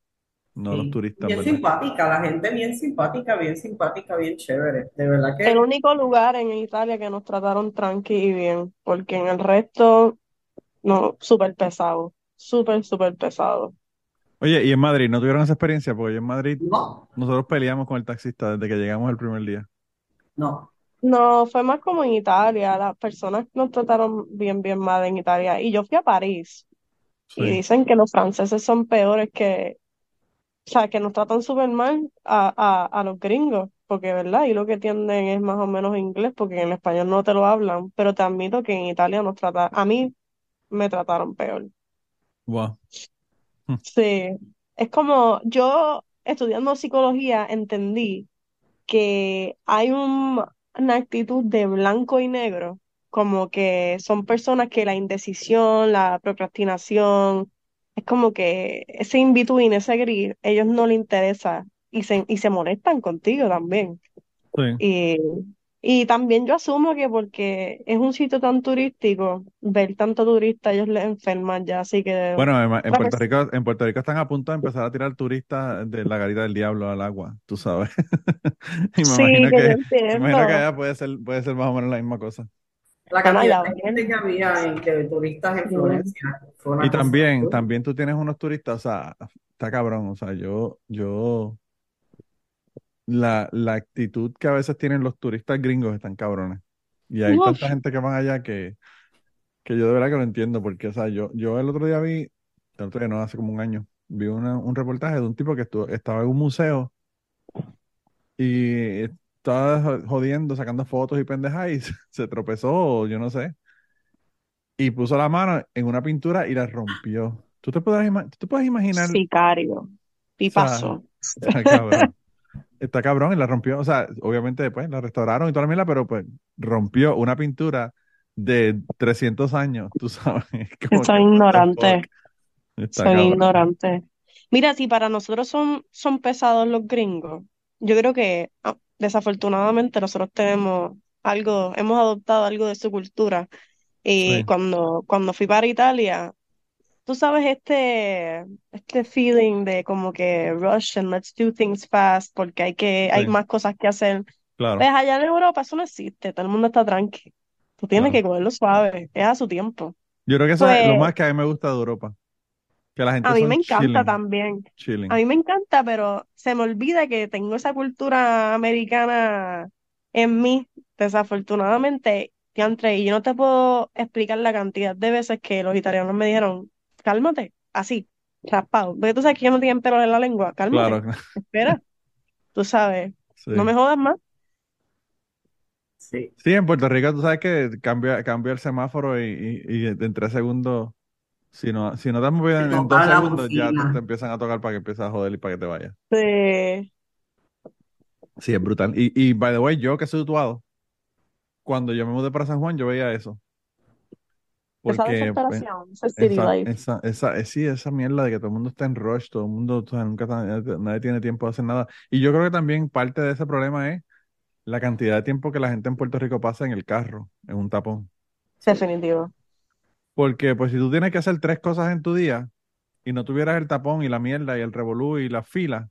no los Sí. turistas, Bien ¿verdad? simpática, la gente bien simpática, bien simpática, bien chévere. De verdad El que único lugar en Italia que nos trataron tranqui y bien, porque en el resto, no, súper pesado, súper, súper pesado. Oye, y en Madrid, ¿no tuvieron esa experiencia? Porque yo en Madrid, no, nosotros peleamos con el taxista desde que llegamos el primer día. no. No, fue más como en Italia, las personas nos trataron bien, bien mal en Italia. Y yo fui a París y Sí, dicen que los franceses son peores que, o sea, que nos tratan súper mal a, a, a los gringos, porque, ¿verdad? Y lo que tienden es más o menos inglés, porque en español no te lo hablan, pero te admito que en Italia nos trataron, a mí me trataron peor. wow. Hm, Sí, es como yo estudiando psicología entendí que hay un- una actitud de blanco y negro, como que son personas que la indecisión, la procrastinación, es como que ese in-between, ese gris, ellos no les interesa y se, y se molestan contigo también. Sí. Y, y también yo asumo que porque es un sitio tan turístico, ver tanto turista, ellos les enferman ya, así que Bueno, en, en Puerto Rico, en Puerto Rico están a punto de empezar a tirar turistas de la garita del diablo al agua, tú sabes. Y me Sí, imagino que que, me imagino que allá puede ser, puede ser más o menos la misma cosa. La cantidad de gente que había en, de turistas en. Florencia Y también, también tú tienes unos turistas, o sea, está cabrón, o sea, yo, yo, la, la actitud que a veces tienen los turistas gringos están cabrones. Y hay Uf, tanta gente que van allá que, que yo de verdad que lo entiendo, porque, o sea, yo, yo el otro día vi, el otro día no, hace como un año, vi una- un reportaje de un tipo que estuvo, estaba en un museo y estaba jo- jodiendo, sacando fotos y pendejas y se, tropezó, yo no sé, y puso la mano en una pintura y la rompió. ¿Tú te puedes, ima- tú te puedes imaginar? sicario, O sea, tipazo. está cabrón. Está cabrón y la rompió. O sea, obviamente después la restauraron y toda la mierda, pero pues rompió una pintura de 300 años, tú sabes. Como Son ignorantes, son ignorantes. Mira, si para nosotros son, son pesados los gringos, yo creo que ah, desafortunadamente nosotros tenemos algo, hemos adoptado algo de su cultura. Y Sí, cuando, cuando fui para Italia, tú sabes este, este feeling de como que rush and let's do things fast porque hay que, hay más cosas que hacer. claro, Pues allá en Europa eso no existe, todo el mundo está tranqui. Tú tienes claro. que cogerlo suave, es a su tiempo. Yo creo que eso es lo Pues más que a mí me gusta de Europa, que la gente a mí me encanta chilling, también. A mí me encanta, pero se me olvida que tengo esa cultura americana en mí, desafortunadamente, diantre, y yo no te puedo explicar la cantidad de veces que los italianos me dijeron, cálmate, así, raspado. Porque tú sabes que yo no tienen pelos en la lengua, cálmate, Claro, espera, tú sabes, no me jodas más. Sí. Sí, en Puerto Rico tú sabes que cambia, cambia el semáforo y, y, y en tres segundos, si no, si no te has movido en, en dos segundos, ya te, empiezan a tocar para que empieces a joder y para que te vayas. Sí, Sí, es brutal. Y, y by the way, yo que soy tuado, cuando yo me mudé para San Juan, yo veía eso. esa Porque pues, desesperación, ese city esa, life. esa, esa, eh, sí, esa mierda de que todo el mundo está en rush, todo el mundo, o sea, nunca está- nadie tiene tiempo de hacer nada. Y yo creo que también parte de ese problema es la cantidad de tiempo que la gente en Puerto Rico pasa en el carro, en un tapón. Definitivo. Porque pues si tú tienes que hacer tres cosas en tu día y no tuvieras el tapón y la mierda y el revolú y la fila,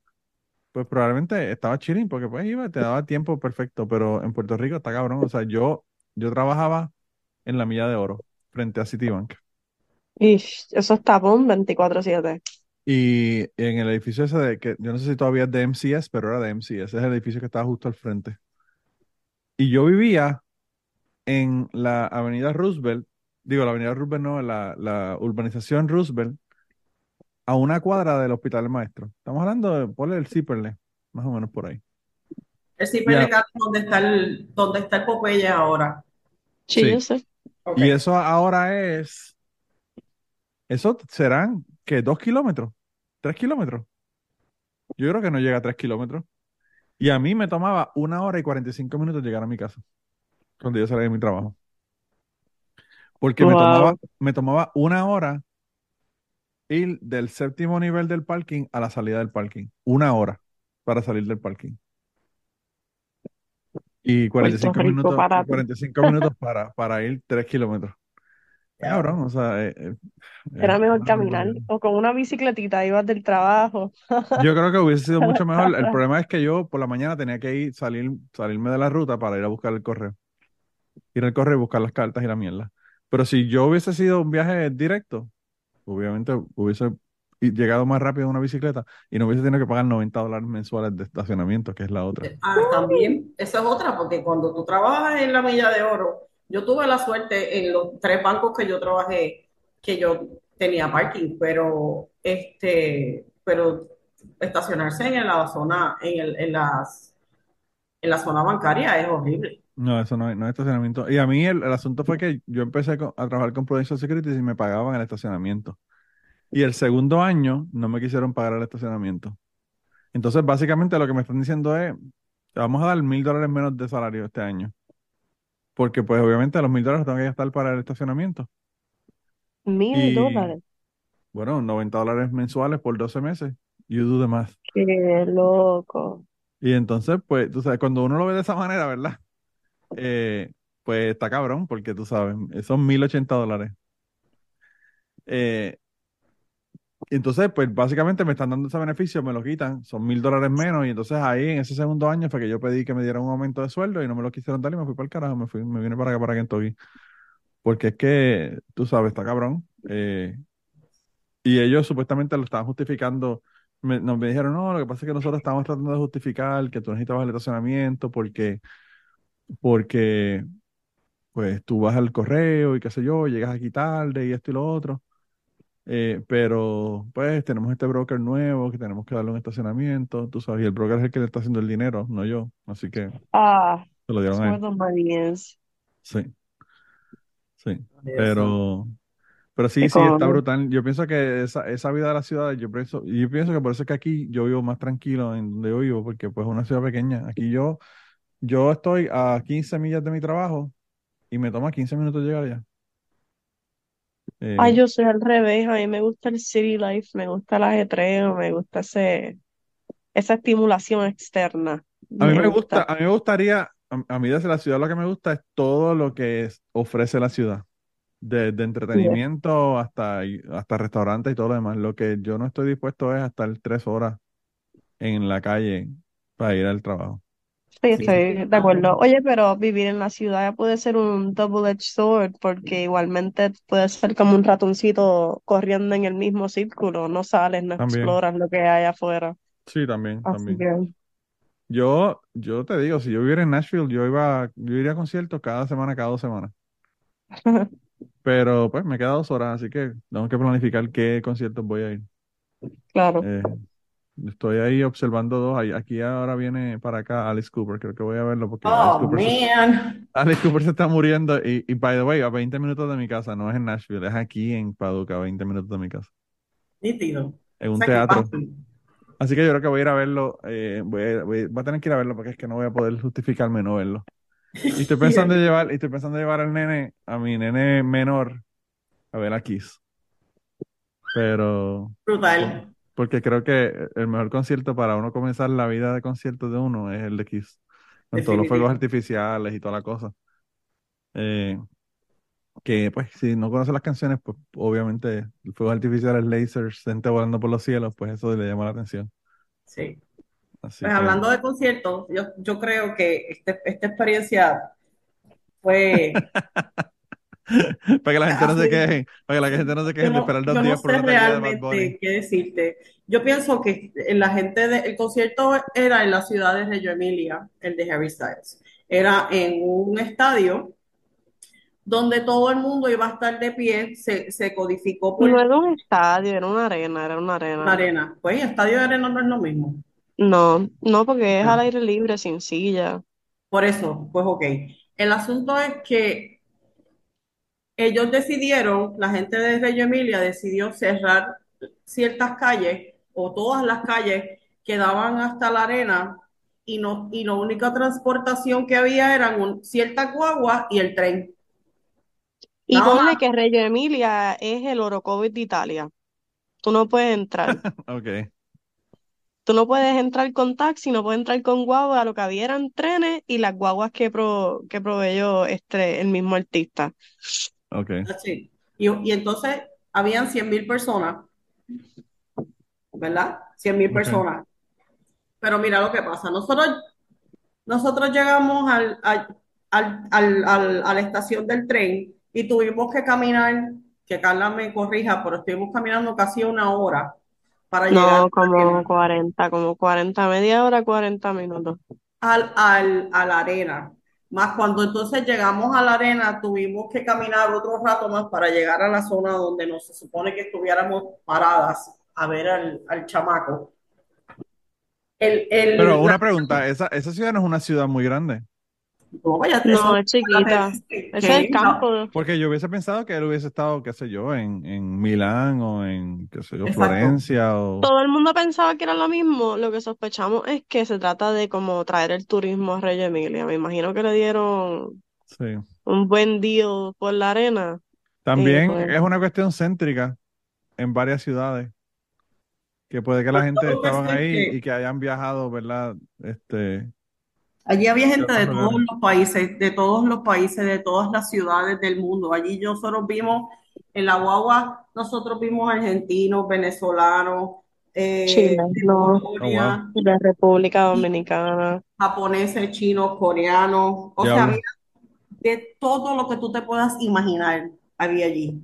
pues probablemente estaba chilling porque pues iba, te daba tiempo perfecto, pero en Puerto Rico está cabrón. O sea, yo, yo trabajaba en la Milla de Oro, frente a Citibank. Ish, eso es tapón 24/7. Y en el edificio ese de que yo no sé si todavía es de MCS, pero era de MCS, es el edificio que estaba justo al frente. Y yo vivía en la avenida Roosevelt, digo, la avenida Roosevelt no, la, la urbanización Roosevelt, a una cuadra del Hospital del Maestro. Estamos hablando de, ponle el Ciperle, más o menos por ahí. El Y, Ciper a- Legal, donde está el, donde está el Popeye ahora. Sí, yo sé. Y eso ahora es, eso serán, ¿qué? ¿Dos kilómetros? ¿Tres kilómetros? Yo creo que no llega a tres kilómetros. Y a mí me tomaba una hora y 45 minutos llegar a mi casa, cuando yo salía de mi trabajo. Porque me tomaba, me tomaba una hora ir del séptimo nivel del parking a la salida del parking. Una hora para salir del parking. Y Puerto 45 Rico minutos, y para ti. 45 minutos para, para ir tres kilómetros. Ya. Cabrón, o sea, eh, eh, Era mejor caminar o con una bicicletita ibas del trabajo. Yo creo que hubiese sido mucho mejor. El problema es que yo por la mañana tenía que ir, salir, salirme de la ruta para ir a buscar el correo. Ir al correo y buscar las cartas y la mierda. Pero si yo hubiese sido un viaje directo, obviamente hubiese llegado más rápido en una bicicleta y no hubiese tenido que pagar 90 dólares mensuales de estacionamiento, que es la otra. Ah, también, esa es otra, porque cuando tú trabajas en la milla de oro, yo tuve la suerte en los tres bancos que yo trabajé, que yo tenía parking, pero este, pero estacionarse en la zona, en el, en las, en la zona bancaria es horrible. No, eso no hay, no hay estacionamiento. Y a mí el, el asunto fue que yo empecé a trabajar con Prudential Securities y me pagaban el estacionamiento. Y el segundo año no me quisieron pagar el estacionamiento. Entonces, básicamente lo que me están diciendo es, te vamos a dar mil dólares menos de salario este año. Porque pues obviamente los mil dólares tengo que gastar para el estacionamiento. Mil dólares. bueno, 90 dólares mensuales por 12 meses. You do the math. Qué loco. Y entonces, pues, tú sabes, cuando uno lo ve de esa manera, ¿verdad? Eh, pues está cabrón, porque tú sabes, son 1080 dólares. Eh, entonces, pues básicamente me están dando ese beneficio, me lo quitan, son mil dólares menos, y entonces ahí en ese segundo año fue que yo pedí que me dieran un aumento de sueldo y no me lo quisieron dar y me fui para el carajo, me fui, me vine para acá, para Kentucky. Porque es que, tú sabes, está cabrón. Eh, y ellos supuestamente lo estaban justificando. Me, nos me dijeron, no, lo que pasa es que nosotros estamos tratando de justificar que tú necesitabas el estacionamiento porque, porque, pues tú vas al correo y qué sé yo, llegas aquí tarde y esto y lo otro. Eh, pero, pues, tenemos este broker nuevo que tenemos que darle un estacionamiento, tú sabes, y el broker es el que le está haciendo el dinero, no yo. Así que Ah, se lo dieron a él. money is. Sí, sí. Pero, pero sí, sí, está brutal. Yo pienso que esa, esa vida de la ciudad, yo pienso, yo pienso que por eso es que aquí yo vivo más tranquilo en donde yo vivo, porque pues es una ciudad pequeña. Aquí yo, yo estoy a 15 millas de mi trabajo y me toma 15 minutos llegar allá. Ay, Eh, yo soy al revés. A mí me gusta el city life, me gusta el ajetreo, me gusta ese, esa estimulación externa. a mí Me me gusta, gusta. a mí me gustaría, a, a mí desde la ciudad lo que me gusta es todo lo que es- ofrece la ciudad. De, de Yeah. entretenimiento hasta, hasta restaurantes y todo lo demás. Lo que yo no estoy dispuesto es a estar tres horas en la calle para ir al trabajo. Sí, Sí, estoy de acuerdo. Oye, pero vivir en la ciudad puede ser un double-edged sword porque igualmente puede ser como un ratoncito corriendo en el mismo círculo. No sales, no También, exploras lo que hay afuera. sí, también, Así también. que, Yo, yo te digo, si yo viviera en Nashville, yo iba, yo iría a conciertos cada semana, cada dos semanas. Pero pues me queda dos horas, así que tengo que planificar qué conciertos voy a ir. claro. Eh, estoy ahí observando dos. Aquí ahora viene para acá Alice Cooper, creo que voy a verlo porque Alice Oh, Cooper se, man. Alice Cooper se está muriendo y, y by the way, a 20 minutos de mi casa, no es en Nashville, es aquí en Paducah, a 20 minutos de mi casa, Nítido. en O un sea teatro. Así que yo creo que voy a ir a verlo, eh, voy a, voy- voy a tener que ir a verlo porque es que no voy a poder justificarme no verlo. Y estoy pensando en llevar, y estoy pensando en llevar al nene, a mi nene menor, a ver a Kiss. Pero, Brutal. Porque creo que el mejor concierto para uno comenzar la vida de conciertos de uno es el de Kiss. Con todos los fuegos artificiales y toda la cosa. Eh, que pues si no conoce las canciones, pues obviamente fuegos artificiales, lasers, gente volando por los cielos, pues eso le llama la atención. Sí. Así Pues que, hablando de conciertos, yo, yo creo que este- esta experiencia fue para que la gente no se queje, para que la gente no se Yo queje de no, esperar dos yo no días por sé una taquilla de Bad Bunny. realmente qué decirte. Yo pienso que la gente de, el concierto era en la ciudad de Reggio Emilia, el de Harry Styles. Era en un estadio donde todo el mundo iba a estar de pie, se, se codificó por No era un estadio, era una arena, era una una arena. arena. Pues estadio de arena no es lo mismo. No, no, porque es al Ah, aire libre, sin silla. Por eso, pues ok. El asunto es que ellos decidieron, la gente de Reggio Emilia decidió cerrar ciertas calles o todas las calles que daban hasta la arena y no y la única transportación que había eran un, ciertas guaguas y el tren. Y Nada ponle más. que Reggio Emilia es el Orocovis de Italia. Tú no puedes entrar. Ok, Tú no puedes entrar con taxi, no puedes entrar con guagua, lo que había eran trenes y las guaguas que, pro- que proveyó este, el mismo artista. Ok. Así. Y, y entonces habían 100 mil personas, ¿verdad? 100 mil personas. Pero mira lo que pasa. Nosotros, nosotros llegamos al, al- al- al- al- a la estación del tren y tuvimos que caminar, que Carla me corrija, pero estuvimos caminando casi una hora para llegar No, como 40, como 40, media hora, 40 minutos. al, al, a la arena. Más cuando entonces llegamos a la arena, tuvimos que caminar otro rato más para llegar a la zona donde nos se supone que estuviéramos paradas a ver al, al chamaco. El, el, Pero la- una pregunta, esa, esa ciudad no es una ciudad muy grande. No, vaya, No, eso- es chiquita. que- Ese es el campo. Porque yo hubiese pensado que él hubiese estado, qué sé yo, en, en Milán o en, qué sé yo, Exacto. Florencia o... Todo el mundo pensaba que era lo mismo. Lo que sospechamos es que se trata de como traer el turismo a Reggio Emilia. Me imagino que le dieron Sí. un buen deal por la arena. También pues- es una cuestión céntrica en varias ciudades. Que puede que la gente estaban es ahí que- y que hayan viajado, ¿verdad? Este, Allí había gente de todos los países, de todos los países, de todas las ciudades del mundo. Allí nosotros vimos, en la guagua, nosotros vimos argentinos, venezolanos, eh, Chilenos. de De República Dominicana. japoneses, chinos, coreanos. O sea, había de todo lo que tú te puedas imaginar, había allí.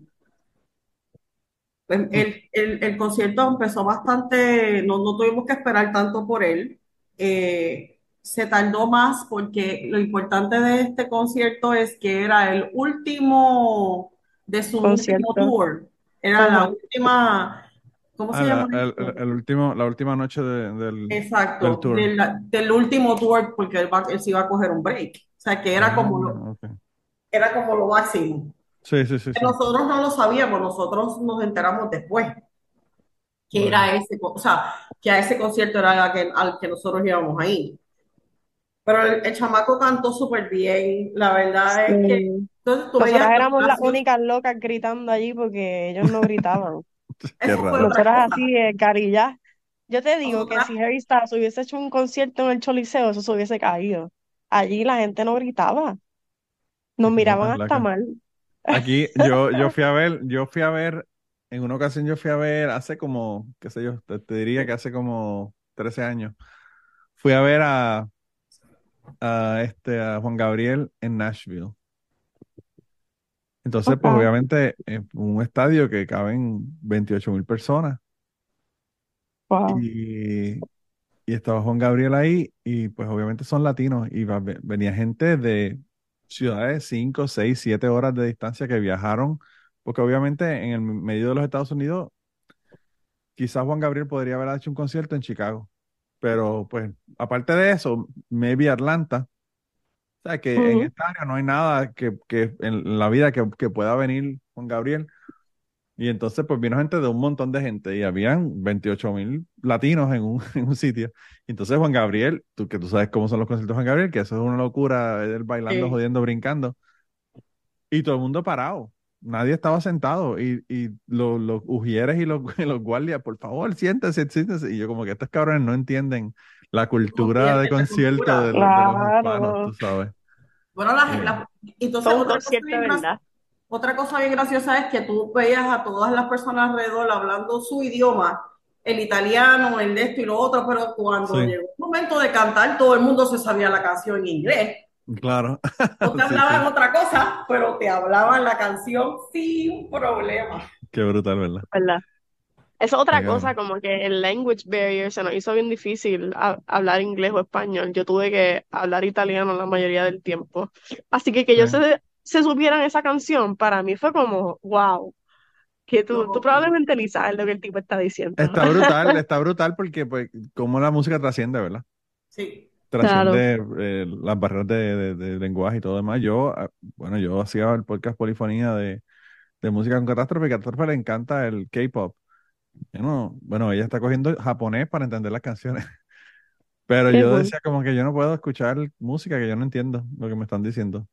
Pues el, el, el concierto empezó bastante, no, no tuvimos que esperar tanto por él. Eh, se tardó más porque lo importante de este concierto es que era el último de su Concierto. último tour. Era la última, ¿cómo se Ah, la, llama el, esto? el- el último, la última noche de- del, Exacto, del tour. del, del último tour porque él, va- él se iba a coger un break. O sea, que era como lo, Ah, era como lo máximo. Sí, sí, sí, nosotros no lo sabíamos, nosotros nos enteramos después que Bueno. era ese, o sea, que a ese concierto era al que, al que nosotros íbamos a ir. Pero el, el chamaco cantó súper bien, la verdad es que entonces tú Nosotras éramos las únicas locas gritando allí porque ellos no gritaban. Qué raro. otra Nosotras así, eh, carilla. Yo te digo que si Harry Styles hubiese hecho un concierto en el Choliseo, eso se hubiese caído. Allí la gente no gritaba. Nos miraban hasta mal. Aquí yo, yo fui a ver, yo fui a ver, en una ocasión yo fui a ver hace como, qué sé yo, te, te diría que hace como 13 años. Fui a ver a, a este a Juan Gabriel en Nashville. Entonces, pues obviamente, en un estadio que caben 28 mil personas. Wow. Y, y estaba Juan Gabriel ahí, y pues obviamente son latinos, y va- venía gente de ciudades 5, 6, 7 horas de distancia que viajaron, porque obviamente en el medio de los Estados Unidos, quizás Juan Gabriel podría haber hecho un concierto en Chicago, pero pues aparte de eso, maybe Atlanta, o sea que en Ujú. esta área no hay nada que, que en la vida que, que pueda venir Juan Gabriel. Y entonces, pues vino gente de un montón de gente y habían 28 mil latinos en un, en un sitio. Y entonces Juan Gabriel, tú que tú sabes cómo son los conciertos de Juan Gabriel, que eso es una locura, él bailando, Sí. jodiendo, brincando. Y todo el mundo parado. Nadie estaba sentado. Y, y los, los ujieres y los, y los guardias, por favor, siéntese, siéntese. Y yo como que estos cabrones no entienden la cultura de entienden la concierto cultura. de, los- de los Claro. hispanos, tú sabes. Bueno, la, Eh. la- entonces otra cosa de. Otra cosa bien graciosa es que tú veías a todas las personas alrededor hablando su idioma, el italiano, el de esto y lo otro, pero cuando Sí. llegó el momento de cantar, todo el mundo se sabía la canción en inglés. Claro. No te hablaban sí. otra cosa, pero te hablaban la canción sin problema. Qué brutal, ¿verdad? es otra cosa, como que el language barrier se nos hizo bien difícil a- hablar inglés o español. Yo tuve que hablar italiano la mayoría del tiempo. Así que que ellos se, se supieran esa canción, para mí fue como, wow, que tú, No. tú probablemente ni sabes lo que el tipo está diciendo. Está brutal, está brutal porque pues como la música trasciende, ¿verdad? Sí. Trasciende eh, las barreras de, de- de lenguaje y todo demás. Yo, ah, bueno, yo hacía el podcast Polifonía de, de música con Catástrofe y Catástrofe le encanta el K-pop. Yo no- bueno, ella está cogiendo japonés para entender las canciones. Pero Qué yo decía como que yo no puedo escuchar música que yo no entiendo lo que me están diciendo.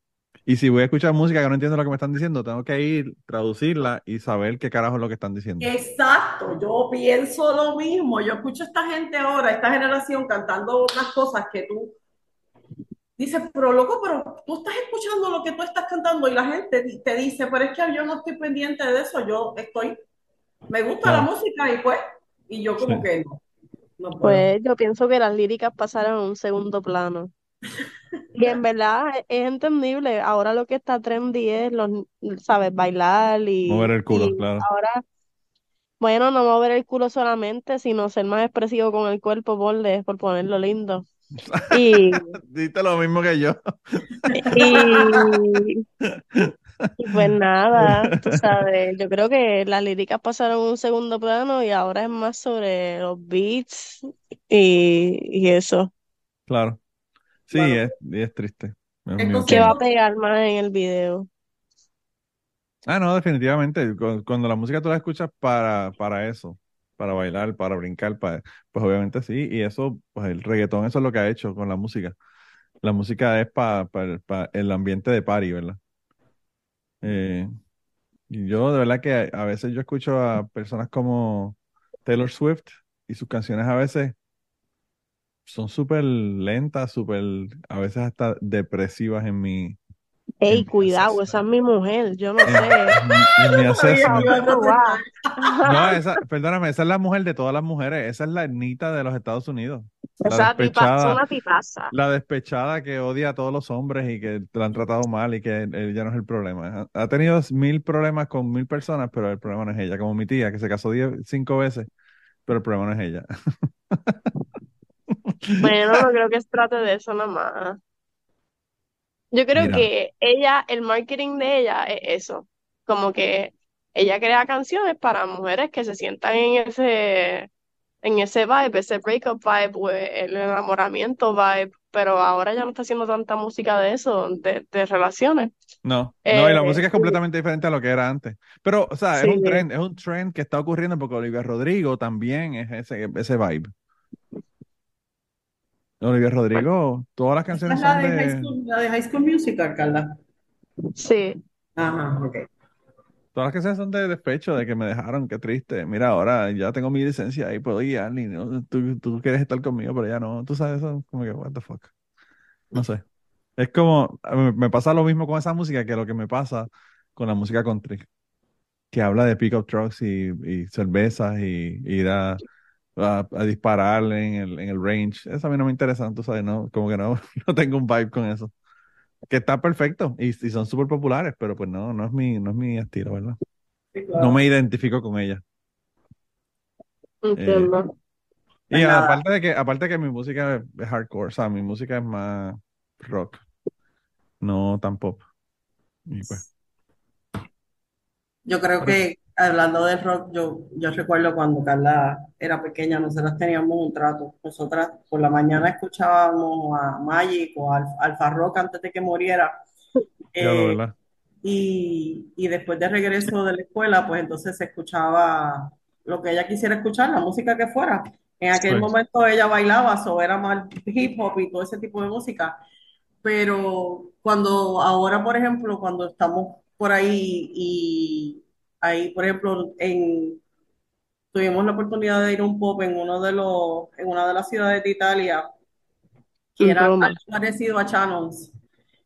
Y si voy a escuchar música que no entiendo lo que me están diciendo, tengo que ir, traducirla y saber qué carajo es lo que están diciendo. Exacto, yo pienso lo mismo. Yo escucho a esta gente ahora, esta generación cantando unas cosas que tú dice, pero loco, pero tú estás escuchando lo que tú estás cantando y la gente te dice, pero es que yo no estoy pendiente de eso, yo estoy, me gusta la Claro, música y pues, y yo como sí. que no, no. Pues yo pienso que las líricas pasaron a un segundo plano. Y en verdad es, entendible. Ahora lo que está trendy es los, sabes, bailar Mover y, el culo, y claro. ahora, bueno, no mover el culo solamente, sino ser más expresivo con el cuerpo por, de- por ponerlo lindo. Y, Diste lo mismo que yo. y, y pues nada, tú sabes, yo creo que las líricas pasaron a un segundo plano y ahora es más sobre los beats y, y eso. Claro. Sí, Bueno, es, triste. Es ¿Qué va a pegar más en el video? Ah, no, definitivamente. Cu- Cuando la música tú la escuchas para, para eso, para bailar, para brincar, para, pues obviamente sí. Y eso, pues el reggaetón, eso es lo que ha hecho con la música. La música es para el ambiente de party, ¿verdad? Eh, y yo de verdad que a veces yo escucho a personas como Taylor Swift y sus canciones a veces son súper lentas, súper, a veces hasta depresivas en mi, en Ey, mi cuidado, esa es mi mujer, yo no En, sé. en mi, en mi no assessment. esa, perdóname, esa es la mujer de todas las mujeres, esa es la Ernita de los Estados Unidos, la Esa tipa es despechada, una tipaza. la despechada que odia a todos los hombres y que la han tratado mal y que ella no es el problema. Ha, ha tenido mil problemas con mil personas, pero el problema no es ella, como mi tía que se casó diez, cinco veces, pero el problema no es ella. Bueno, no creo que se trate de eso nada más. Yo creo Mira, que ella, el marketing de ella es eso, como que ella crea canciones para mujeres que se sientan en ese, en ese vibe, ese breakup vibe, o el enamoramiento vibe, pero ahora ya no está haciendo tanta música de eso, de, de relaciones. no, no, y la Eh, música es completamente diferente a lo que era antes. Pero, o sea, es sí, un trend, es un trend que está ocurriendo porque Olivia Rodrigo también es ese, ese vibe. Olivia Rodrigo, todas las canciones es la son de High School, la de High School Musical, Carla. sí. Ajá, ok. Todas las canciones son de despecho, de que me dejaron, qué triste. Mira, ahora ya tengo mi licencia y puedo ir, Arlene, ¿no? Tú, tú quieres estar conmigo, pero ya no. Tú sabes eso, como que, what the fuck. No sé. Es como, me pasa lo mismo con esa música que lo que me pasa con la música country, que habla de pickup trucks y, y cervezas y, y ir a, a, a disparar en el, en el range. Eso a mí no me interesa, tú sabes, no, como que no, no tengo un vibe con eso. Que está perfecto y, y son súper populares, pero pues no, no es mi, no es mi estilo, ¿verdad? Sí, No me identifico con ella. Eh, Entiendo. y Pues nada. aparte de que, aparte de que mi música es, hardcore, o sea, mi música es más rock, no tan pop. Y pues, Yo creo que hablando del rock, yo, yo recuerdo cuando Carla era pequeña, nosotras teníamos un trato. Nosotras por la mañana escuchábamos a Magic o a Alf- Alfa Rock antes de que muriera. Diablo, Eh, ¿verdad? y, y después de regreso de la escuela, pues entonces se escuchaba lo que ella quisiera escuchar, la música que fuera. En aquel Sí. momento ella bailaba, so era más hip hop y todo ese tipo de música. Pero cuando ahora, por ejemplo, cuando estamos por ahí y ahí, por ejemplo, en, tuvimos la oportunidad de ir a un pop en uno de los, en una de las ciudades de Italia, que era algo parecido a Shannon's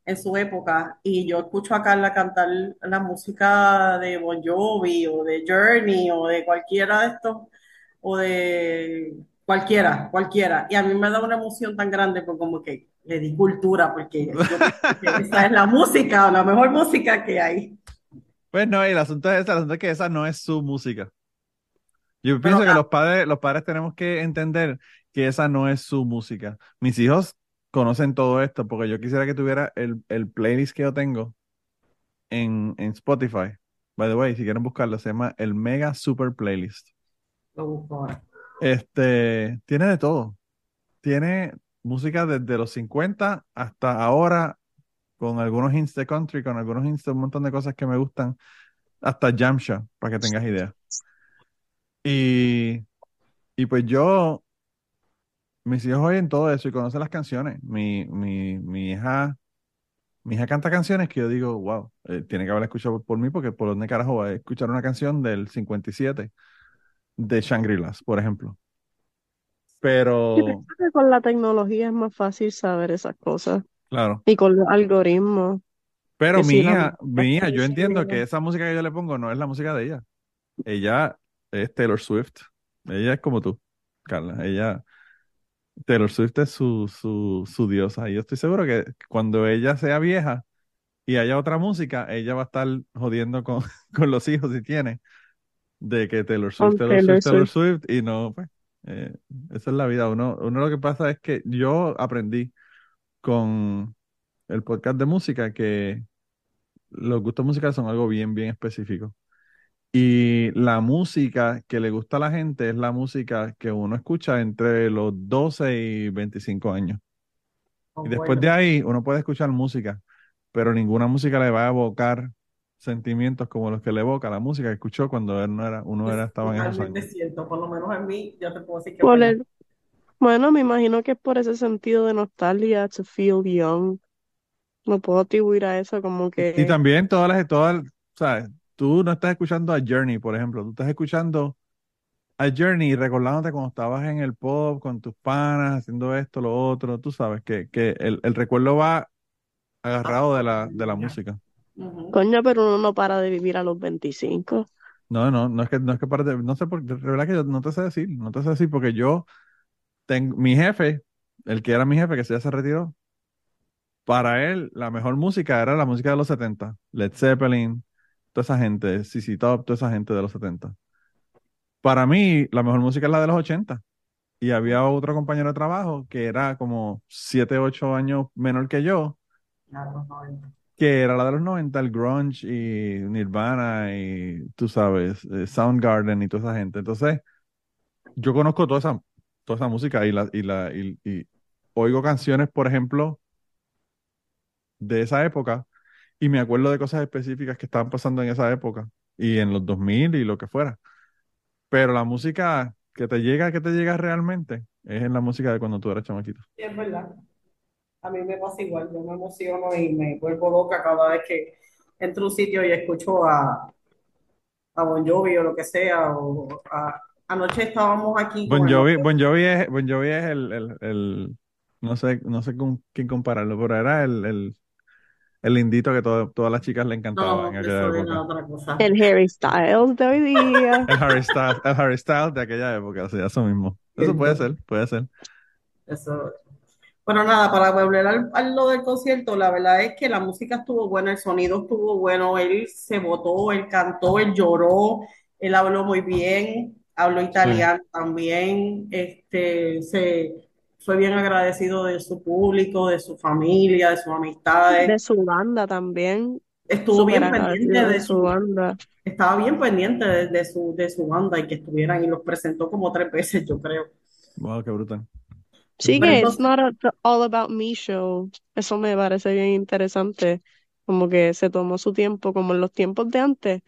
en su época, y yo escucho a Carla cantar la música de Bon Jovi o de Journey o de cualquiera de estos, o de cualquiera, cualquiera, y a mí me da una emoción tan grande porque como que le di cultura, porque yo esa es la música, la mejor música que hay. Pues no, y el asunto es ese, el asunto es que esa no es su música. Yo Pero pienso que la, los padres, los padres tenemos que entender que esa no es su música. Mis hijos conocen todo esto porque yo quisiera que tuviera el, el playlist que yo tengo en, en Spotify. By the way, si quieren buscarlo, se llama el Mega Super Playlist. lo busco ahora. Este, tiene de todo. Tiene música desde los 50 hasta ahora, con algunos hints de country, con algunos hints de un montón de cosas que me gustan, hasta Jamsha, para que tengas idea. Y, y pues yo, mis hijos oyen todo eso y conocen las canciones. Mi, mi, mi hija, mi hija canta canciones que yo digo, wow, eh, tiene que haber escuchado por mí, porque por dónde carajo va a escuchar una canción del 57 de Shangri-Las, por ejemplo. Pero que con la tecnología es más fácil saber esas cosas. Claro. Y con los algoritmos, Pero mi hija, mi hija, yo entiendo que esa música que yo le pongo no es la música de ella. Ella es Taylor Swift. Ella es como tú, Carla. Ella, Taylor Swift es su, su, su diosa. Y yo estoy seguro que cuando ella sea vieja y haya otra música, ella va a estar jodiendo con, con los hijos si tiene, de que Taylor Swift, Taylor Taylor Swift, Taylor Swift. Swift, y no, pues, eh, esa es la vida. Uno, uno lo que pasa es que yo aprendí con el podcast de música que los gustos musicales son algo bien, bien específico. Y la música que le gusta a la gente es la música que uno escucha entre los 12 y 25 años. Y después de ahí uno puede escuchar música, pero ninguna música le va a evocar sentimientos como los que le evoca la música que escuchó cuando él no era, uno era, Es estaba en esos años. cierto, por lo menos en mí, yo te puedo decir que Por el, bueno, me imagino que es por ese sentido de nostalgia, to feel young. No puedo atribuir a eso como Y que también todas las, todas, ¿sabes? Tú no estás escuchando a Journey, por ejemplo, tú estás escuchando a Journey recordándote cuando estabas en el pop con tus panas, haciendo esto, lo otro, tú sabes que, que el, el recuerdo va agarrado de la, de la música. Coño, pero uno no para de vivir a los 25. No, no, no es que, no es que parte, no sé por, de verdad que yo no te sé decir, no te sé decir porque yo mi jefe, el que era mi jefe, que ya se retiró, para él la mejor música era la música de los 70, Led Zeppelin, toda esa gente, CC Top, toda esa gente de los 70. Para mí, la mejor música es la de los 80. Y había otro compañero de trabajo que era como 7, 8 años menor que yo, A los 90. que era la de los 90, el grunge y Nirvana y tú sabes, eh, Soundgarden y toda esa gente. Entonces, yo conozco toda esa, toda esa música y la, y la, y, y oigo canciones, por ejemplo, de esa época y me acuerdo de cosas específicas que estaban pasando en esa época y en los 2000 y lo que fuera. Pero la música que te llega, que te llega realmente, es en la música de cuando tú eras chamaquito. Sí, es verdad. A mí me pasa igual, yo me emociono y me vuelvo loca cada vez que entro a un sitio y escucho a, a Bon Jovi o lo que sea. O anoche estábamos aquí Bon el Jovi, Bon Jovi es, Bon Jovi es el, el, el- no sé, no sé con quién compararlo, pero era el, el, el lindito que todo- todas las chicas le encantaba No, en aquella época. otra cosa. El Harry Styles de hoy día. El Harry Styles, el Harry Styles de aquella época, sí, eso mismo. Eso puede ser, puede ser. Eso. Bueno, nada, para volver al, a lo del concierto, la verdad es que la música estuvo buena, el sonido estuvo bueno, él se botó, él cantó, él lloró, él habló muy bien, habló italiano también, este, se fue bien agradecido de su público, de su familia, de sus amistades, De su banda también. estuvo bien pendiente de su su, banda. estaba bien pendiente de, de su, de su banda y que estuvieran y los presentó como tres veces, yo creo. Wow, qué brutal. Sí, Pero que it's not a the all about me show. Eso me parece bien interesante. Como que se tomó su tiempo, como en los tiempos de antes.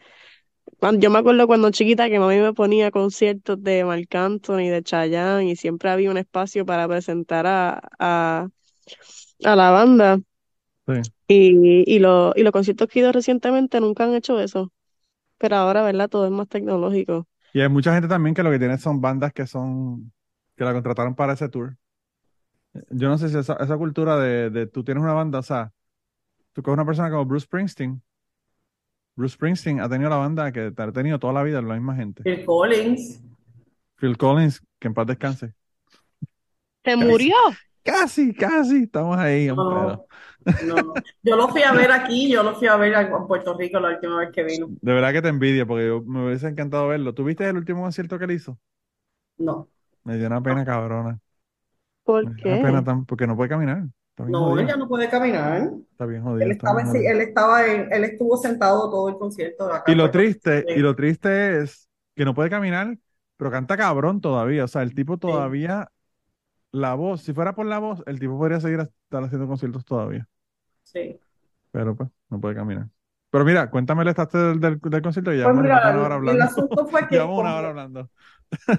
Yo me acuerdo cuando chiquita que mami me ponía conciertos de Marc Anthony, de Chayanne, y siempre había un espacio para presentar a, a, a la banda. Sí. Y, y, lo- y los conciertos que he ido recientemente nunca han hecho eso. Pero ahora, ¿verdad? Todo es más tecnológico. Y hay mucha gente también que lo que tiene son bandas que son, que la contrataron para ese tour. Yo no sé si esa, esa cultura de, de tú tienes una banda, o sea, tú coges una persona como Bruce Springsteen. Bruce Springsteen ha tenido la banda que ha tenido toda la vida la misma gente. Phil Collins, Phil Collins, que en paz descanse. ¿Se Casi. murió? Casi, casi, estamos ahí, no, no. Yo lo fui a ver aquí, yo lo fui a ver a en Puerto Rico la última vez que vino. De verdad que te envidia, porque yo- me hubiese encantado verlo. ¿Tuviste el último concierto que él hizo? No, Me dio una pena cabrona. ¿Por Me dio una pena qué? tan, porque no puede caminar. No, él ya no puede caminar. Está bien Él jodido, está estaba, en- él estaba en- él estuvo sentado todo el concierto acá Y lo triste, y lo triste es que no puede caminar, pero canta cabrón todavía. O sea, el tipo todavía, la voz, si fuera por la voz, el tipo podría seguir estar haciendo conciertos todavía. Sí. Pero pues, no puede caminar. Pero mira, cuéntame el estatus del, del, del concierto y Pues mira, más de una hora el hablando. asunto fue que Llevamos una como- hora hablando.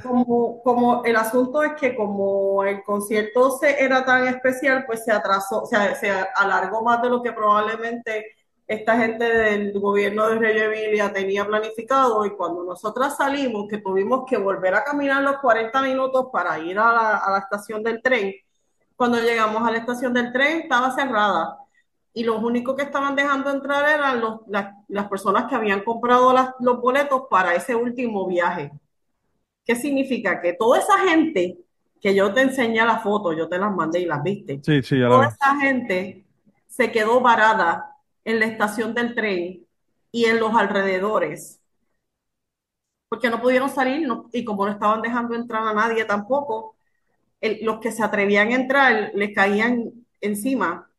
como, como el asunto es que como el concierto se, era tan especial, pues se atrasó, o sea, se alargó más de lo que probablemente esta gente del gobierno de Reggio Emilia tenía planificado y cuando nosotras salimos, que tuvimos que volver a caminar los 40 minutos para ir a la, a la estación del tren, Cuando llegamos a la estación del tren, estaba cerrada. Y los únicos que estaban dejando entrar eran los, las, las personas que habían comprado las- los boletos para ese último viaje. ¿Qué significa? Que toda esa gente que yo te enseñé la foto, yo te las mandé y las viste, Sí, sí, ya toda vi. esa gente se quedó varada en la estación del tren y en los alrededores, porque no pudieron salir no- y como no estaban dejando entrar a nadie tampoco, el- los que se atrevían a entrar les caían encima.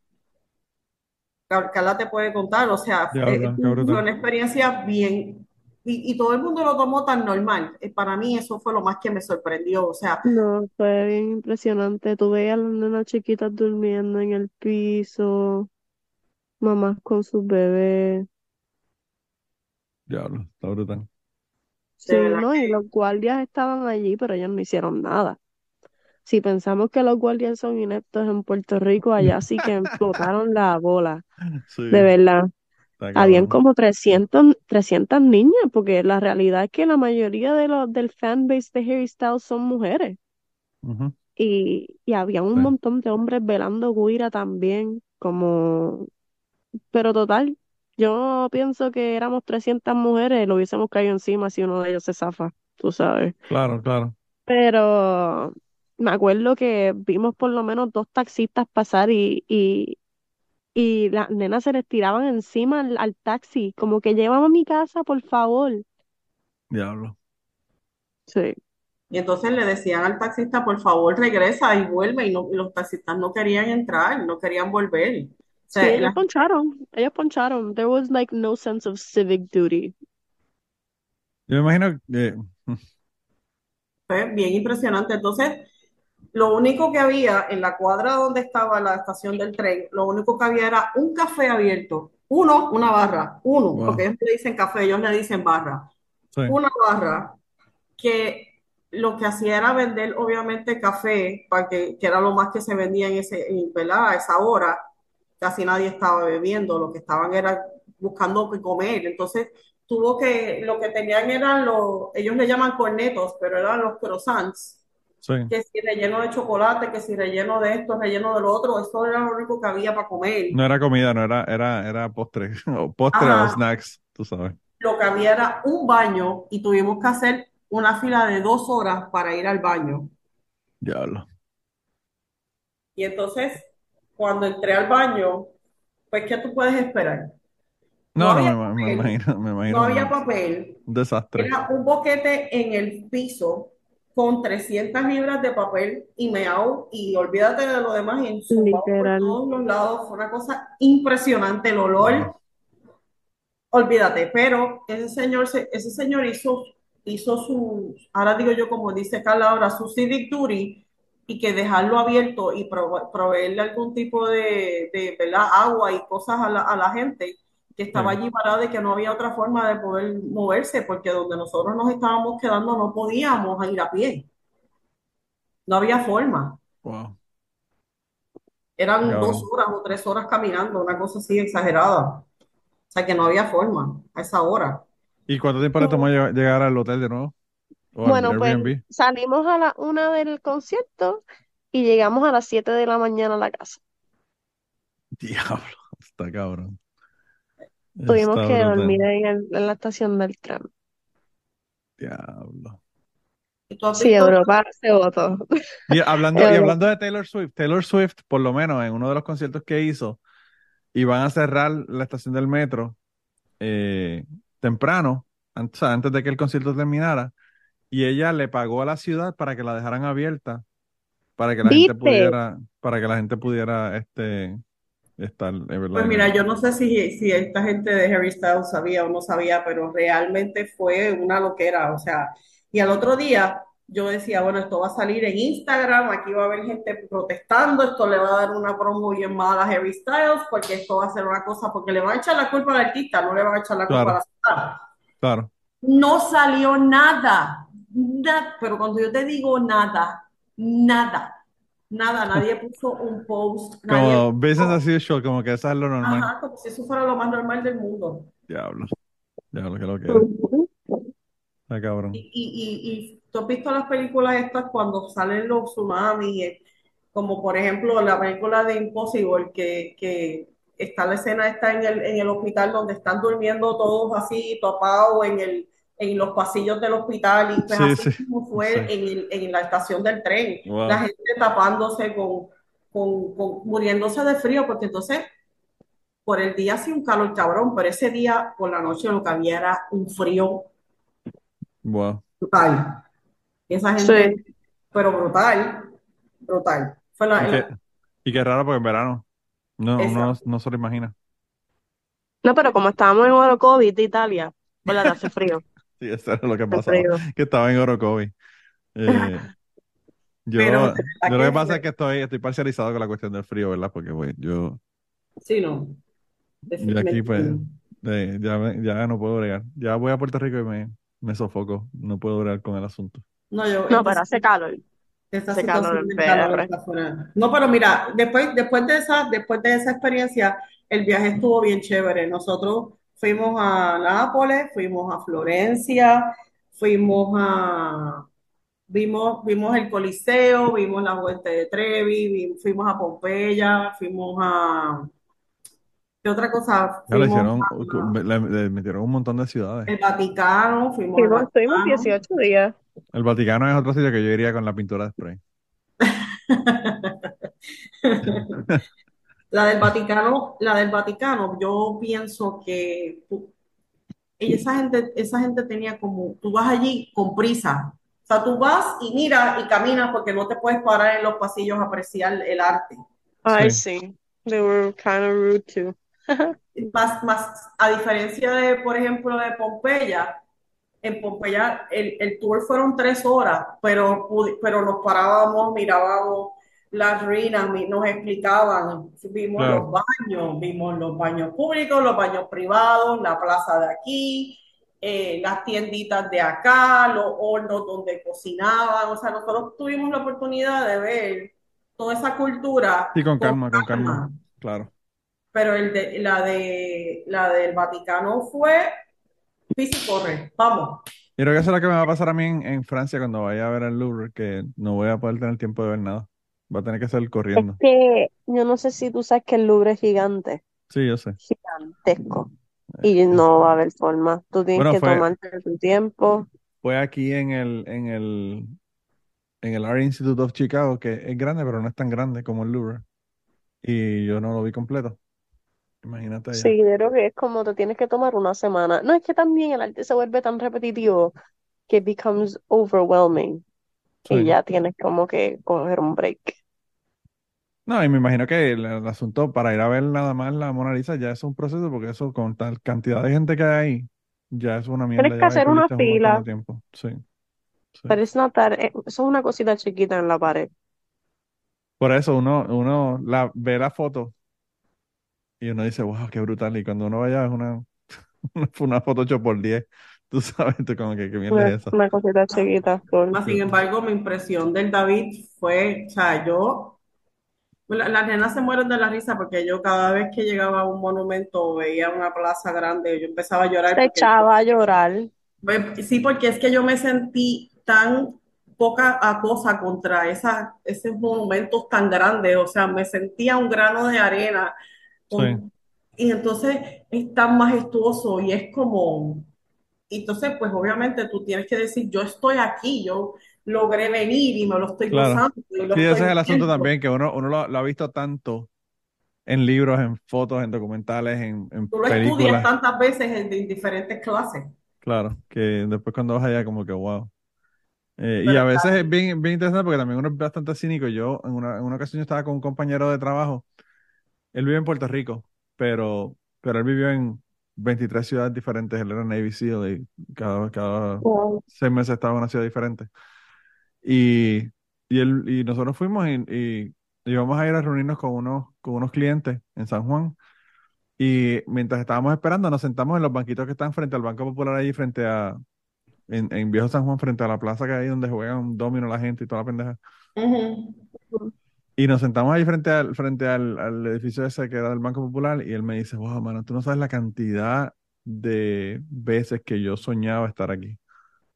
Car- Carla te puede contar, o sea, Ya eh, fue una experiencia bien, y, y todo el mundo lo tomó tan normal. Eh, Para mí eso fue lo más que me sorprendió, o sea, No, fue bien impresionante. Tú veías a las nenas chiquitas durmiendo en el piso, mamás con sus bebés. Diablo, está brutal. Sí, ¿no? Y los guardias estaban allí, pero ellos no hicieron nada. Si pensamos que los guardias son ineptos en Puerto Rico, allá sí que explotaron la bola, Sí, de verdad. Habían como 300, 300 niñas, porque la realidad es que la mayoría de los del fanbase de Harry Styles son mujeres. Y, y había un sí. montón de hombres velando guira también, como... Pero total, yo pienso que éramos 300 mujeres, lo hubiésemos caído encima si uno de ellos se zafa, tú sabes. Claro, claro. Pero me acuerdo que vimos por lo menos dos taxistas pasar y, y, y las nenas se les tiraban encima al, al taxi, como que llévame a mi casa, por favor. Diablo. Sí. Y entonces le decían al taxista, por favor, regresa y vuelve. Y, no- y los taxistas no querían entrar, no querían volver. O Sí, ellos la- poncharon, ellos poncharon. There was like no sense of civic duty. Yo me imagino que... fue bien impresionante. Entonces, lo único que había en la cuadra donde estaba la estación del tren, lo único que había era un café abierto. Uno, una barra. Uno, Wow. porque ellos le dicen café, ellos le dicen barra. Sí, Una barra que lo que hacía era vender, obviamente, café, para que, que era lo más que se vendía en ese, en, ¿verdad? A esa hora. Casi nadie estaba bebiendo, lo que estaban era buscando qué comer. Entonces, tuvo que, lo que tenían eran los, ellos le llaman cornetos, pero eran los croissants, sí. que si relleno de chocolate, que si relleno de esto, relleno de lo otro, eso era lo único que había para comer. No era comida, no era, era, era postre. O postre o Ajá. snacks, tú sabes. Lo que había era un baño y tuvimos que hacer una fila de dos horas para ir al baño. Diablo. Y entonces, cuando entré al baño, pues, ¿qué tú puedes esperar? No No, no, me, imagino, me imagino no había papel, un desastre. era un boquete en el piso con 300 libras de papel y meao, y olvídate de lo demás, y por todos los lados, fue una cosa impresionante, el olor, olvídate, pero ese señor, se- ese señor hizo, hizo su, ahora digo yo como dice Carla ahora, su civic duty, y que dejarlo abierto y prove- proveerle algún tipo de, de, ¿verdad? agua y cosas a la, a la gente que estaba allí parada y que no había otra forma de poder moverse, porque donde nosotros nos estábamos quedando no podíamos ir a pie, no había forma. Wow. Eran dos horas o tres horas caminando, una cosa así exagerada. O sea que no había forma a esa hora. ¿Y cuánto tiempo le tomó lleg- llegar al hotel de nuevo? ¿O al Bueno, pues Airbnb? salimos a la una del concierto y llegamos a las 7 de la mañana a la casa. Diablo, está cabrón. Tuvimos Está que dormir brutal. en, el- en la estación del tren. Diablo. ¿Y tú has Sí, visto? Europa se votó. Y hablando, y Europa. hablando de Taylor Swift, Taylor Swift, por lo menos en uno de los conciertos que hizo, iban a cerrar la estación del metro eh, temprano, antes, o sea, antes de que el concierto terminara, y ella le pagó a la ciudad para que la dejaran abierta, para que la gente ¿Viste? pudiera, para que la gente pudiera este, estar, es verdad, Pues mira, yo no sé si, si esta gente de Harry Styles sabía o no sabía, pero realmente fue una loquera. O sea, y al otro día yo decía, bueno, esto va a salir en Instagram, aquí va a haber gente protestando, esto le va a dar una promo bien mala a Harry Styles, porque esto va a ser una cosa, porque le van a echar la culpa al artista, no le van a echar la culpa a la ciudad. Claro. No salió nada, nada, pero cuando yo te digo nada, nada, nada, nadie puso un post, nadie Como business puso, as usual, como que eso es lo normal. ajá, como si eso fuera lo más normal del mundo. Diablo. Diablo, que lo que es. Está cabrón. Y, y, y, tú has visto las películas estas cuando salen los tsunamis, como por ejemplo la película de Impossible, que, que está la escena está en el, en el hospital donde están durmiendo todos así, topados en el en los pasillos del hospital y pues Sí, así sí, como fue sí. en, el- en la estación del tren, Wow. la gente tapándose con, con, con- muriéndose de frío, porque entonces por el día hacía un calor cabrón, pero ese día por la noche lo que había era un frío Wow. brutal. Y esa Sí. gente, pero brutal, brutal. Fue la, Y qué, y qué raro porque en verano no, uno no se lo imagina. No, pero como estábamos en Orocovis de Italia, pues la hace frío. Sí, eso era lo que pasaba, que estaba en Orocovi. Eh, yo, Pero lo que pasa es que estoy, estoy parcializado con la cuestión del frío, ¿verdad? Porque pues, yo, Sí, no. yo aquí pues eh, ya, me- ya no puedo bregar. Ya voy a Puerto Rico y me, me sofoco. No puedo bregar con el asunto. No, yo, No, esta- pero hace calor. esta hace calor. No, pero mira, después, después de esa, después de esa experiencia, el viaje estuvo bien chévere. Nosotros fuimos a Nápoles, fuimos a Florencia, fuimos a Vimos, vimos el Coliseo, vimos la Fuente de Trevi, vi- fuimos a Pompeya, fuimos a... ¿Qué otra cosa? Ya le Fuimos hicieron, a- le, le metieron un montón de ciudades. el Vaticano, fuimos Sí, al estuvimos Vaticano. 18 días. El Vaticano es otro sitio que yo iría con la pintura de spray. La del Vaticano, la del Vaticano, yo pienso que tú- esa gente, esa gente tenía como, tú vas allí con prisa. O sea, tú vas y miras y caminas porque no te puedes parar en los pasillos a apreciar el arte. Sí. sí. They were kind of rude too. Más, más, a diferencia de, por ejemplo, de Pompeya, en Pompeya el, el tour fueron tres horas, pero, pero nos parábamos, mirábamos las ruinas, nos explicaban, vimos Claro. los baños, vimos los baños públicos, los baños privados, la plaza de aquí, eh, las tienditas de acá, los hornos donde cocinaban, o sea, nosotros tuvimos la oportunidad de ver toda esa cultura Sí, con calma, con calma. Claro. pero el de, la de la del Vaticano fue pisa y corre, vamos. Y creo que eso es lo que me va a pasar a mí en, en Francia cuando vaya a ver el Louvre, que no voy a poder tener tiempo de ver nada. Va a tener que Es corriendo. que yo no sé si tú sabes que el Louvre es gigante, Sí, yo sé. gigantesco, y no va a haber forma. Tú tienes Bueno, que fue- tomarte tu tiempo. Fue aquí en el, en el, en el Art Institute of Chicago, que es grande, pero no es tan grande como el Louvre. Y yo no lo vi completo. Imagínate allá. Sí, yo creo que es como te tienes que tomar una semana. No, es que también el arte se vuelve tan repetitivo que becomes overwhelming Sí. y ya tienes como que coger un break. No, y me imagino que el, el asunto para ir a ver nada más la Mona Lisa ya es un proceso, porque eso con tal cantidad de gente que hay ahí, ya es una mierda. Tienes que hacer una un fila. tiempo. Sí. Sí. Pero it's not that- eh, eso es una cosita chiquita en la pared. Por eso uno, uno la, ve la foto y uno dice, wow, qué brutal. Y cuando uno vaya es una, una foto 8 por 10. Tú sabes, tú como que qué mierda es esa. una cosita chiquita. Más sin embargo, mi impresión del David fue, o sea, yo, la- las nenas se mueren de la risa porque yo cada vez que llegaba a un monumento o veía una plaza grande, yo empezaba a llorar Te echaba a llorar. Ve- Sí, porque es que yo me sentí tan poca a cosa contra esa, esos monumentos tan grandes, o sea, me sentía un grano de arena. con- Y entonces es tan majestuoso y es como, entonces pues obviamente tú tienes que decir, yo estoy aquí, yo logré venir y me lo estoy Claro. gozando lo Sí, ese estoy es el asunto también, que uno, uno lo, lo ha visto tanto en libros, en fotos, en documentales, en, en Tú lo estudias películas. tantas veces en, en diferentes clases. Claro, que después cuando vas allá como que wow. Eh, y a veces es bien, bien interesante porque también uno es bastante cínico. Yo en una, en una ocasión yo estaba con un compañero de trabajo. Él vive en Puerto Rico, pero, pero él vivió en 23 ciudades diferentes. Él era Navy SEAL y cada, cada seis meses estaba en una ciudad diferente. Y, y, él, y nosotros fuimos y, y íbamos a ir a reunirnos con unos, con unos clientes en San Juan. Y mientras estábamos esperando, nos sentamos en los banquitos que están frente al Banco Popular allí, frente a, en, en Viejo San Juan, frente a la plaza que hay donde juegan domino la gente y toda la pendeja. Y nos sentamos ahí frente al, frente al, al edificio ese que era del Banco Popular y él me dice, wow, mano, tú no sabes la cantidad de veces que yo soñaba estar aquí,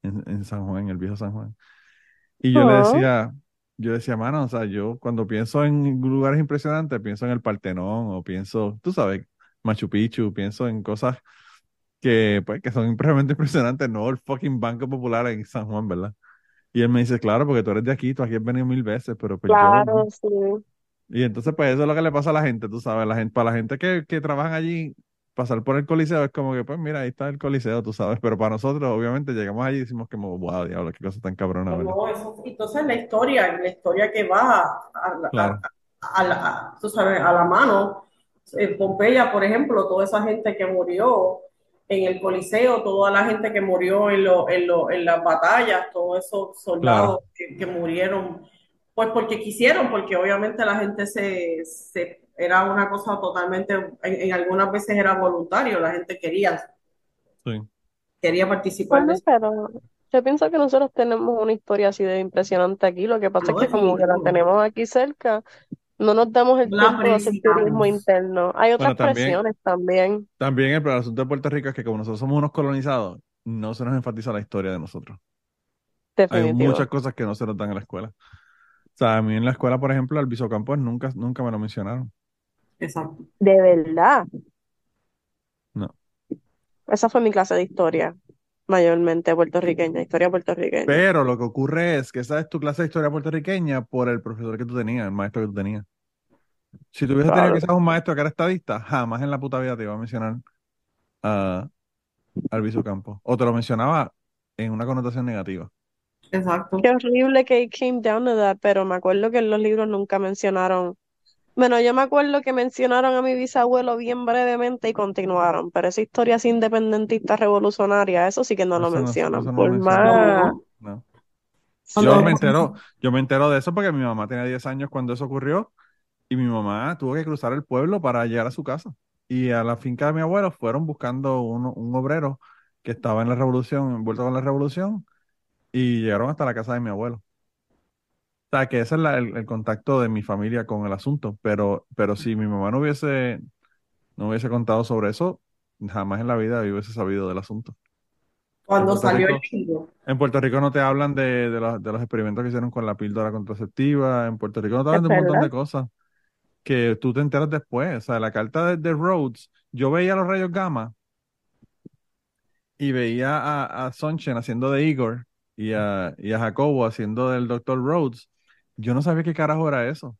en, en San Juan, en el Viejo San Juan. Y yo le Oh. decía, yo decía, mano, o sea, yo cuando pienso en lugares impresionantes, pienso en el Partenón o pienso, tú sabes, Machu Picchu, pienso en cosas que, pues, que son realmente impresionantes, no el fucking Banco Popular en San Juan, ¿verdad? Y él me dice, claro, porque tú eres de aquí, tú aquí has venido mil veces, pero pues yo no. Claro, sí. Y entonces, pues eso es lo que le pasa a la gente, tú sabes, la gente, para la gente que, que trabajan allí, pasar por el Coliseo es como que, pues mira, ahí está el Coliseo, tú sabes, pero para nosotros, obviamente, llegamos allí y decimos como, wow, diablo, qué cosa tan cabrona, ¿verdad? No, eso, entonces la historia, la historia que va a, la- Claro. a- a la, a- tú sabes, a la mano, en Pompeya, por ejemplo, toda esa gente que murió en el Coliseo, toda la gente que murió en, lo- en, lo- en las batallas, todos esos soldados que, que murieron, pues porque quisieron, porque obviamente la gente se, se era una cosa totalmente, en, en algunas veces era voluntario, la gente quería, Sí. quería participar de Bueno, eso. pero yo pienso que nosotros tenemos una historia así de impresionante aquí. Lo que pasa No, es que como que la tenemos aquí cerca, no nos damos el la tiempo de hacer turismo interno. Hay otras Bueno, también, presiones también, también el, el asunto de Puerto Rico es que como nosotros somos unos colonizados, no se nos enfatiza la historia de nosotros. Hay definitivo. muchas cosas que no se nos dan en la escuela. O sea, a mí en la escuela, por ejemplo, Alviso Campos nunca, nunca me lo mencionaron. Exacto. De verdad. No. Esa fue mi clase de historia, mayormente puertorriqueña, historia puertorriqueña. Pero lo que ocurre es que esa es tu clase de historia puertorriqueña por el profesor que tú tenías, el maestro que tú tenías. Si tú hubieses tenido Claro. quizás un maestro que era estadista, jamás en la puta vida te iba a mencionar a Alviso Campos. O te lo mencionaba en una connotación negativa. Exacto. Qué horrible que it came down to that, pero me acuerdo que en los libros nunca mencionaron. Bueno, yo me acuerdo que mencionaron a mi bisabuelo bien brevemente y continuaron, pero esa historia así independentista revolucionaria, eso sí que no lo Eso no, mencionan. eso no Por más, No. Yo me entero, yo me entero de eso porque mi mamá tenía 10 años cuando eso ocurrió y mi mamá tuvo que cruzar el pueblo para llegar a su casa. Y a la finca de mi abuelo fueron buscando un, un obrero que estaba en la revolución, envuelto con la revolución, y llegaron hasta la casa de mi abuelo. Sea, que ese es la- el, el contacto de mi familia con el asunto. Pero, pero si mi mamá no hubiese, no hubiese contado sobre eso, jamás en la vida yo hubiese sabido del asunto. Cuando salió el libro. En Puerto Rico no te hablan de, de los, de los experimentos que hicieron con la píldora contraceptiva. En Puerto Rico no te hablan de un montón de cosas que tú te enteras después. O sea, la carta de, de Rhodes, yo veía los rayos gamma y veía a, a Sunshine haciendo de Igor y a, y a Jacobo haciendo del Dr. Rhodes. Yo no sabía qué carajo era eso.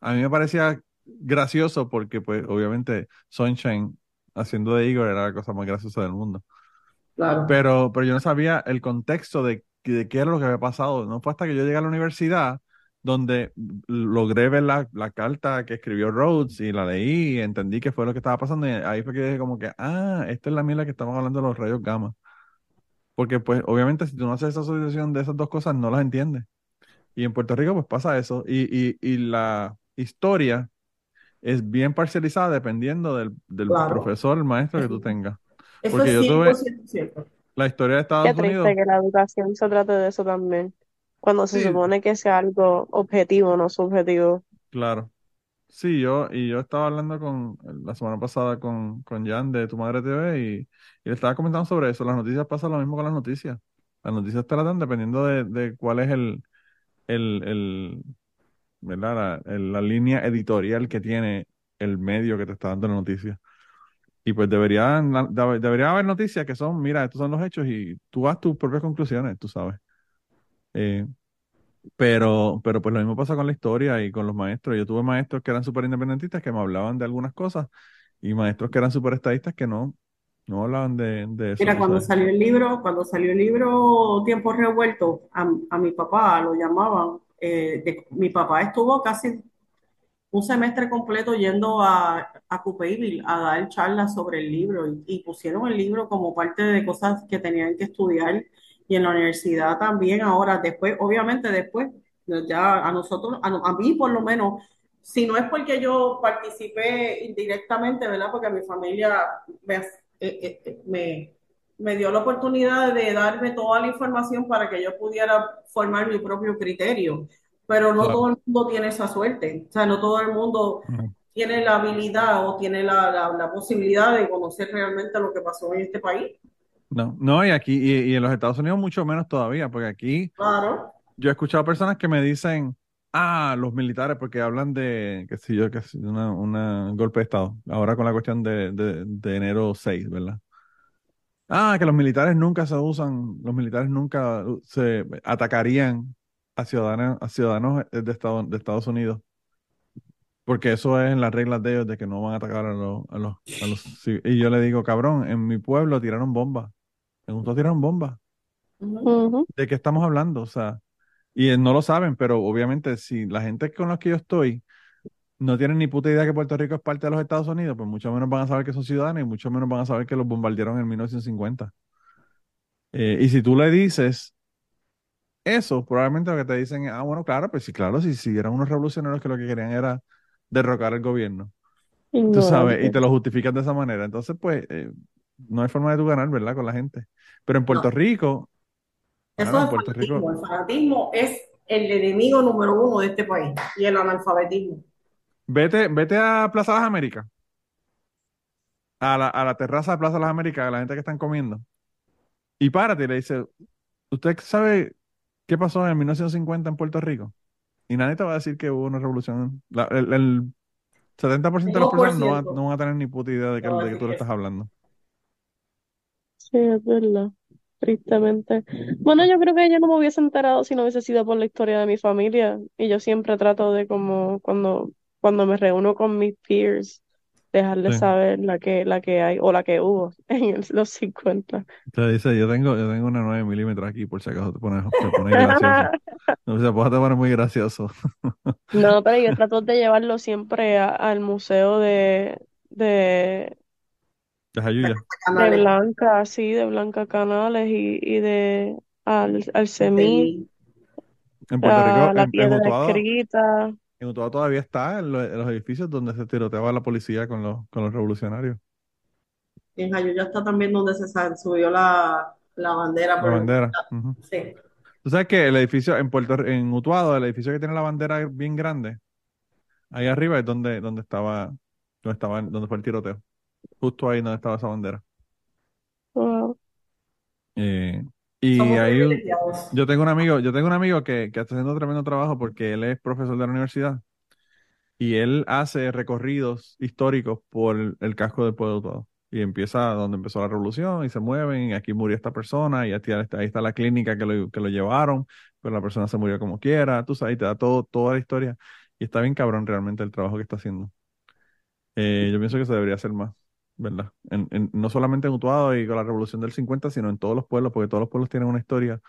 A mí me parecía gracioso porque, pues, obviamente, Sunshine haciendo de Igor era la cosa más graciosa del mundo. Claro. Pero, pero yo no sabía el contexto de, de qué era lo que había pasado. No fue hasta que yo llegué a la universidad donde logré ver la, la carta que escribió Rhodes y la leí y entendí qué fue lo que estaba pasando. Y ahí fue que dije como que, ah, esta es la mierda que estamos hablando de los rayos gamma. Porque pues obviamente si tú no haces esa asociación de esas dos cosas no las entiendes. Y en Puerto Rico pues pasa eso. Y, y, y la historia es bien parcializada dependiendo del, del Claro. profesor, el maestro que tú tengas. Eso porque es yo tuve- 100% cierto. La historia de Qué Estados triste Unidos. que la educación se trate de eso también, cuando se Sí. supone que sea algo objetivo, no subjetivo. Claro. Sí, yo, y yo estaba hablando con, la semana pasada con, con Jan de Tu Madre TV y, y le estaba comentando sobre eso. Las noticias pasan lo mismo con las noticias. Las noticias tratan dependiendo de, de cuál es el, el, el, ¿verdad? La, línea editorial que tiene el medio que te está dando la noticia. Y pues deberían, debe- debería haber noticias que son, mira, estos son los hechos y tú haz tus propias conclusiones, tú sabes. Eh, pero, pero pues lo mismo pasa con la historia y con los maestros. Yo tuve maestros que eran súper independentistas que me hablaban de algunas cosas y maestros que eran súper estadistas que no, no hablaban de, de eso. Mira, cuando sabes. salió el libro, cuando salió el libro Tiempos Revueltos, a, a mi papá lo llamaban. eh, de- mi papá estuvo casi un semestre completo yendo a, a Coupéville a dar charlas sobre el libro y, y pusieron el libro como parte de cosas que tenían que estudiar y en la universidad también ahora, después, obviamente después, ya a nosotros, a, a mí por lo menos, si no es porque yo participé indirectamente, ¿verdad? Porque mi familia me, eh, eh, eh, me, me dio la oportunidad de darme toda la información para que yo pudiera formar mi propio criterio pero no Claro. todo el mundo tiene esa suerte, o sea, no todo el mundo tiene la habilidad o tiene la, la, la posibilidad de conocer realmente lo que pasó en este país. No, no, y aquí, y, y en los Estados Unidos mucho menos todavía, porque aquí Claro, Yo he escuchado personas que me dicen, ah, los militares, porque hablan de, qué sé yo, que es una, una golpe de Estado. Ahora con la cuestión de, de, de enero 6, ¿verdad? Ah, que los militares nunca se usan, los militares nunca se atacarían a ciudadanos, a ciudadanos de, Estado- de Estados Unidos. Porque eso es en las reglas de ellos de que no van a atacar a los, a los, a los ci- Y yo le digo, cabrón, en mi pueblo tiraron bombas. En Utah tiraron bombas. ¿De qué estamos hablando? O sea, y eh, no lo saben, pero obviamente si la gente con la que yo estoy no tienen ni puta idea que Puerto Rico es parte de los Estados Unidos, pues mucho menos van a saber que son ciudadanos y mucho menos van a saber que los bombardearon en 1950. Eh, y si tú le dices eso, probablemente lo que te dicen es, ah, bueno, claro, pues sí, claro, si, si eran unos revolucionarios que lo que querían era derrocar el gobierno, tú sabes, y te lo justificas de esa manera. Entonces, pues, eh, no hay forma de tú ganar, ¿verdad? Con la gente. Pero en Puerto No. Rico, claro, en es Puerto Rico, fanatismo. El fanatismo es el enemigo número uno de este país y el analfabetismo. vete, vete a Plaza Las Américas, a la, a la terraza de Plaza Las Américas, a la gente que están comiendo, y párate y le dice, ¿usted sabe qué pasó en 1950 en Puerto Rico? Y nadie te va a decir que hubo una revolución. La- el, el 70% de las personas no, van- 1%. no van a tener ni puta idea de, que, No de que tú le estás hablando. Sí, es verdad. Tristemente. Bueno, yo creo que yo no me hubiese enterado si no hubiese sido por la historia de mi familia. Y yo siempre trato de como cuando, cuando me reúno con mis peers, dejarles Sí. saber la que, la que hay o la que hubo en el- los 50. Te dice, yo tengo, yo tengo una 9 milímetros aquí, por si acaso te pones, te pones gracioso. No se puede poner muy gracioso. No, pero yo trato de llevarlo siempre a- al museo de, de, De Canales. Blanca, sí, de Blanca Canales y, y de al, al CEMI, En Puerto Rico, a la en, en piedra Utuado, escrita. en Utuado todavía está en, lo- en los edificios donde se tiroteaba la policía con los, con los revolucionarios. Y en Jayuya está también donde se subió la, la bandera La por bandera. Sí. Tú sabes que el edificio en Puerto en Utuado, el edificio que tiene la bandera bien grande, ahí arriba es donde, donde estaba, donde estaba, donde fue el tiroteo. Justo ahí donde estaba esa bandera. Wow. Eh, y Somos ahí yo tengo un amigo, yo tengo un amigo que, que está haciendo tremendo trabajo porque él es profesor de la universidad y él hace recorridos históricos por el, el casco del pueblo Utuado. Y empieza donde empezó la revolución y se mueven, y aquí murió esta persona, y aquí- ahí está la clínica que lo, que lo llevaron, pero la persona se murió como quiera, tú sabes, y te da todo, toda la historia. Y está bien cabrón realmente el trabajo que está haciendo. Eh, yo pienso que se debería hacer más, ¿verdad? En, en- no solamente en Utuado y con la revolución del 50, sino en todos los pueblos, porque todos los pueblos tienen una historia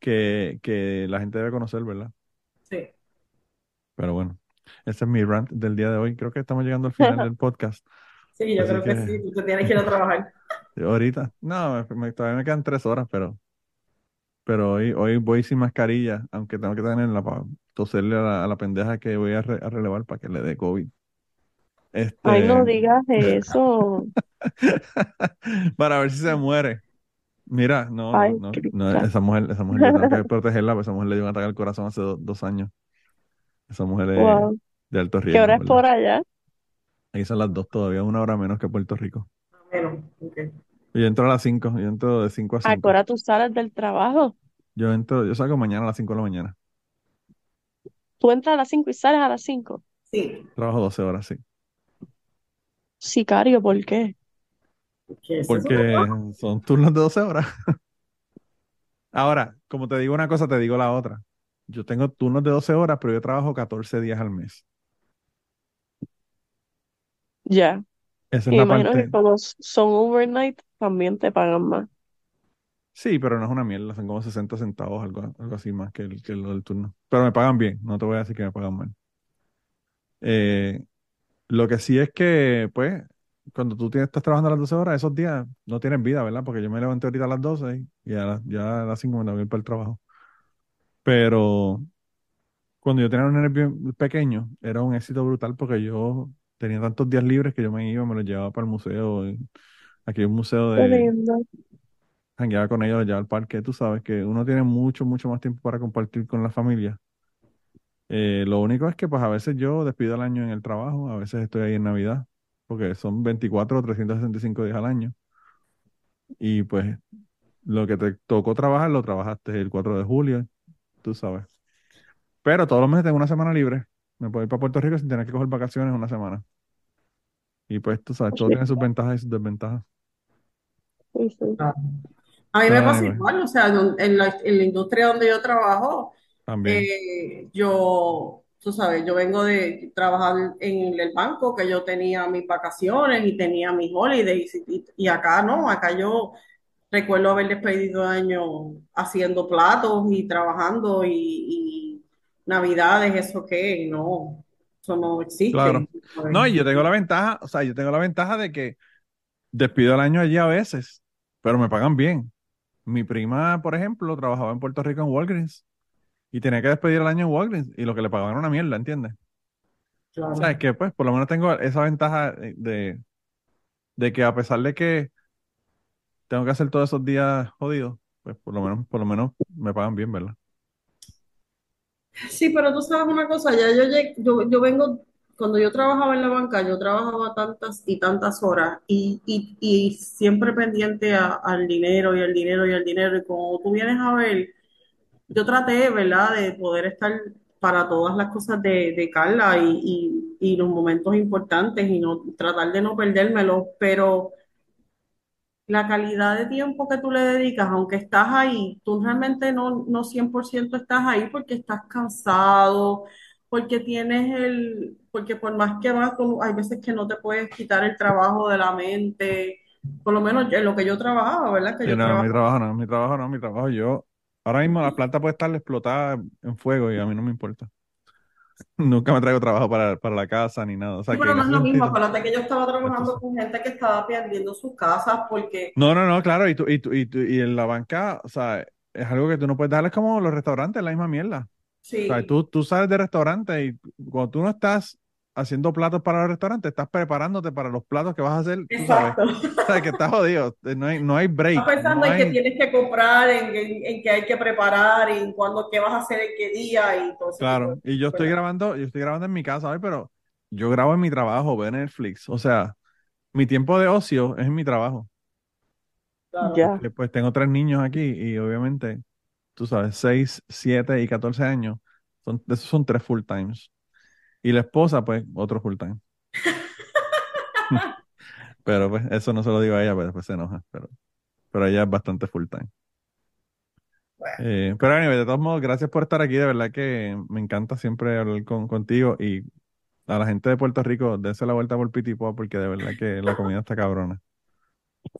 que, que la gente debe conocer, ¿verdad? Sí. Pero bueno, ese es mi rant del día de hoy. Creo que estamos llegando al final del podcast. Sí, yo Así creo que, que- sí. Tú tienes que ir a trabajar. Ahorita, no, me- me- todavía me quedan tres horas, pero, pero hoy, hoy voy sin mascarilla, aunque tengo que tenerla para toserle a la, a la pendeja que voy a, re- a relevar para que le dé COVID. Este, Ay, no digas eso. para ver si se muere. Mira, no, Ay, no, no, esa mujer, esa mujer yo tengo que protegerla, porque esa mujer le dio un ataque al corazón hace do- dos años. Esa mujer es Wow. de alto ¿Qué riesgo, hora es ¿verdad? por allá? Ahí son las dos todavía, una hora menos que Puerto Rico. Bueno, ok. Yo entro a las cinco, yo entro de cinco a ¿A qué cinco. hora tú sales del trabajo? Yo entro, yo salgo mañana a las cinco de la mañana. Tú entras a las 5 y sales a las 5. Sí. Trabajo 12 horas, sí. Sicario, ¿por qué? ¿Qué es eso? Porque son turnos de 12 horas. Ahora, como te digo una cosa, te digo la otra. Yo tengo turnos de 12 horas, pero yo trabajo 14 días al mes. Ya. Esa es Y la imagino parte. que como s- son overnight, también te pagan más. Sí, pero no es una mierda, son como 60 centavos, algo, algo así más que, el, que lo del turno. Pero me pagan bien, no te voy a decir que me pagan mal. Eh, lo que sí es que, pues, cuando tú tienes, estás trabajando las 12 horas, esos días no tienes vida, ¿verdad? Porque yo me levanté ahorita a las 12 y a las- ya a las 5 me ir para el trabajo. Pero cuando yo tenía un bien pequeño, era un éxito brutal porque yo tenía tantos días libres que yo me iba, me los llevaba para el museo. y Aquí hay un museo Qué de, lindo. jangueaba con ellos, los llevaba al parque. Tú sabes que uno tiene mucho, mucho más tiempo para compartir con la familia. Eh, lo único es que pues a veces yo despido el año en el trabajo, a veces estoy ahí en Navidad, porque son 24 o 365 días al año. Y pues lo que te tocó trabajar, lo trabajaste el 4 de julio. Tú sabes. Pero todos los meses tengo una semana libre. Me puedo ir para Puerto Rico sin tener que coger vacaciones una semana. Y pues tú sabes, todo tiene sus ventajas y sus desventajas. Sí, sí. Ah. A mí me pasa igual, o sea, en en la, en la industria donde yo trabajo, También. eh, yo, tú sabes, yo vengo de trabajar en el banco, que yo tenía mis vacaciones y tenía mis holidays, y, y acá no, acá yo recuerdo haber despedido años haciendo platos y trabajando y, y navidades, eso qué, no, eso no existe. Claro. No, y yo tengo la ventaja, o sea, yo tengo la ventaja de que despido el año allí a veces, pero me pagan bien. Mi prima, por ejemplo, trabajaba en Puerto Rico en Walgreens y tenía que despedir el año en Walgreens y lo que le pagaban era una mierda, ¿entiendes? Claro. O sea, es que pues por lo menos tengo esa ventaja de, de que a pesar de que tengo que hacer todos esos días jodidos, pues por lo menos, por lo menos me pagan bien, ¿verdad? Sí, pero tú sabes una cosa, ya yo, yo, yo vengo, cuando yo trabajaba en la banca, yo trabajaba tantas y tantas horas y, y, y siempre pendiente a- al dinero y al dinero y al dinero. Y como tú vienes a ver, yo traté, ¿verdad?, de poder estar para todas las cosas de, de Carla y, y, y los momentos importantes y no tratar de no perdérmelos, pero la calidad de tiempo que tú le dedicas, aunque estás ahí, tú realmente no, no 100% estás ahí porque estás cansado, porque tienes el, porque por más que vas, tú- hay veces que no te puedes quitar el trabajo de la mente, por lo menos en lo que yo trabajaba, ¿verdad? Que Sí, yo no, mi trabajo no, mi trabajo no, mi trabajo yo. Ahora mismo la planta puede estar explotada en fuego y a mí no me importa. Nunca me traigo trabajo para, para la casa ni nada. O sea Sí, que pero no es lo mismo, acuérdate que yo estaba trabajando sí. con gente que estaba perdiendo sus casas porque, No, no, no, claro, y tú, y tú, y tú- y en la banca, o sea, es algo que tú no puedes darles como los restaurantes, la misma mierda. O sea, sí, tú, tú sales de restaurante y cuando tú no estás haciendo platos para los restaurantes, estás preparándote para los platos que vas a hacer, exacto. O sea, que estás jodido, no hay, no hay break, Estás pensando no en que hay, tienes que comprar, en, en, en que hay que preparar, en cuándo, qué vas a hacer en qué día y todo de claro. Y yo estoy grabando, yo estoy grabando en mi casa hoy, pero yo grabo en mi trabajo, veo Netflix. O sea, mi tiempo de ocio es en mi trabajo. Claro. Ya. Porque, pues tengo tres niños aquí y obviamente, tú sabes, 6, 7 y 14 años, son, esos son tres full times. Y la esposa, pues, otro full time. Pero pues eso no se lo digo a ella, pero después se enoja. Pero, pero ella es bastante full time. Bueno, Eh, pero anyway, de todos modos, gracias por estar aquí. De verdad que me encanta siempre hablar con, contigo. Y a la gente de Puerto Rico, dense la vuelta por Pitipua porque de verdad que la comida está cabrona.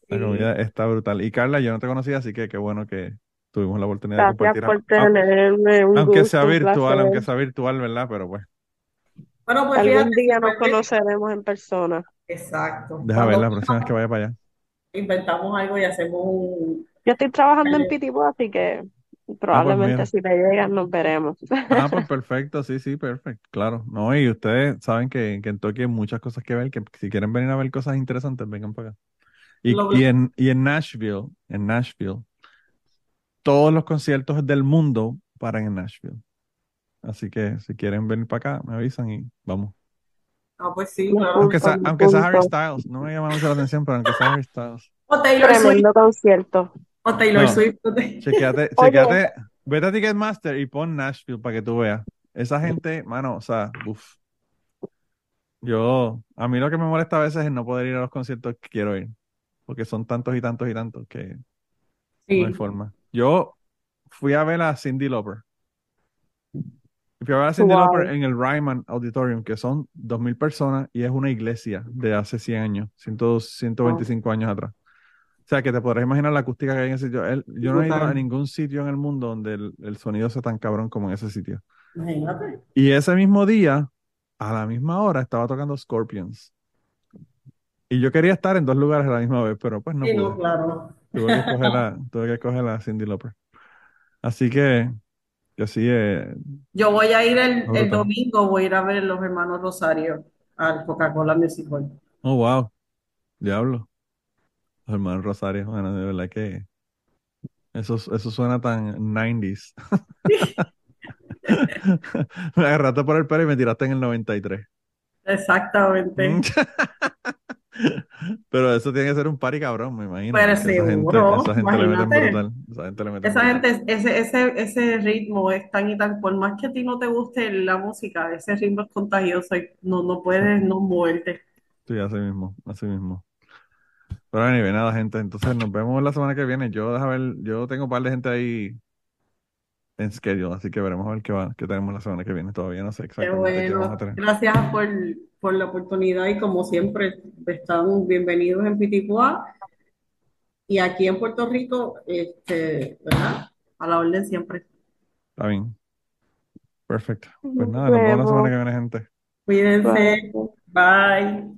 La sí. comida está brutal. Y Carla, yo no te conocía, así que qué bueno que tuvimos la oportunidad de compartir. por tenerme, un Aunque sea gusto, virtual, aunque sea virtual, ¿verdad? Pero pues, Bueno, pues Algún fíjate, día nos conoceremos en persona. exacto. deja ver Cuando la próxima vez que vaya para allá. inventamos algo y hacemos un... Yo estoy trabajando en Pitipú, así que Ah, pues probablemente mira. si te llegan nos veremos. Ah, pues perfecto, sí, sí, perfecto, claro. No, y ustedes saben que en Kentucky hay muchas cosas que ver, que si quieren venir a ver cosas interesantes, vengan para acá. Y, Lo- y en, y en Nashville, en Nashville, todos los conciertos del mundo paran en Nashville. Así que si quieren venir para acá, me avisan y vamos. Ah, pues sí, claro. Aunque sea, aunque Harry. Styles, no me llama mucho la atención, pero aunque sea Harry Styles. O Taylor Swift, Tremendo concierto. o Taylor No. Swift. Chequeate, Oye. chequeate, vete a Ticketmaster y pon Nashville para que tú veas. Esa gente, mano, o sea, uff. Yo, a mí lo que me molesta a veces es no poder ir a los conciertos que quiero ir, porque son tantos y tantos y tantos que no hay forma. Yo fui a ver a Cindy Lauper. Y Fui a ver a Cindy Wow. Lauper en el Ryman Auditorium, que son 2.000 personas y es una iglesia de hace 100 años, 100, 125 años atrás. O sea, que te podrás imaginar la acústica que hay en ese sitio. El- yo no he ido a ningún sitio en el mundo donde el, el sonido sea tan cabrón como en ese sitio. Imagínate. Y ese mismo día, a la misma hora, estaba tocando Scorpions. Y yo quería estar en dos lugares a la misma vez, pero pues no Sí, pude. no, claro. Tuve que escoger a, tuve que escoger a Cindy Lauper. Así que, que sí, eh, Yo voy a ir el, el domingo, voy a ir a ver los hermanos Rosario al Coca-Cola Music Hall. oh wow, diablo. Los hermanos Rosario, bueno, de verdad que eso, eso suena tan 90s. Me agarraste por el pelo y me tiraste en el 93. Exactamente. Pero eso tiene que ser un party cabrón, me imagino. Pero porque esa gente, seguro, esa gente le meten brutal. Esa le gente, ese, ese, ese ritmo es tan y tan, por más que a ti no te guste la música, ese ritmo es contagioso y no, no puedes no moverte. Sí, así mismo, así mismo. Pero anyway, nada, gente. Entonces nos vemos la semana que viene. Yo, deja ver, yo tengo un par de gente ahí en schedule, así que veremos a ver qué va, qué tenemos la semana que viene. Todavía no sé Qué exactamente qué vamos a tener. Gracias por, por la oportunidad y como siempre, están bienvenidos en Piticoa y aquí en Puerto Rico, este, ¿verdad? A la orden siempre. Está bien. Perfecto. Pues Nos nada, nos vemos la semana que viene, gente. Cuídense. Bye. Bye.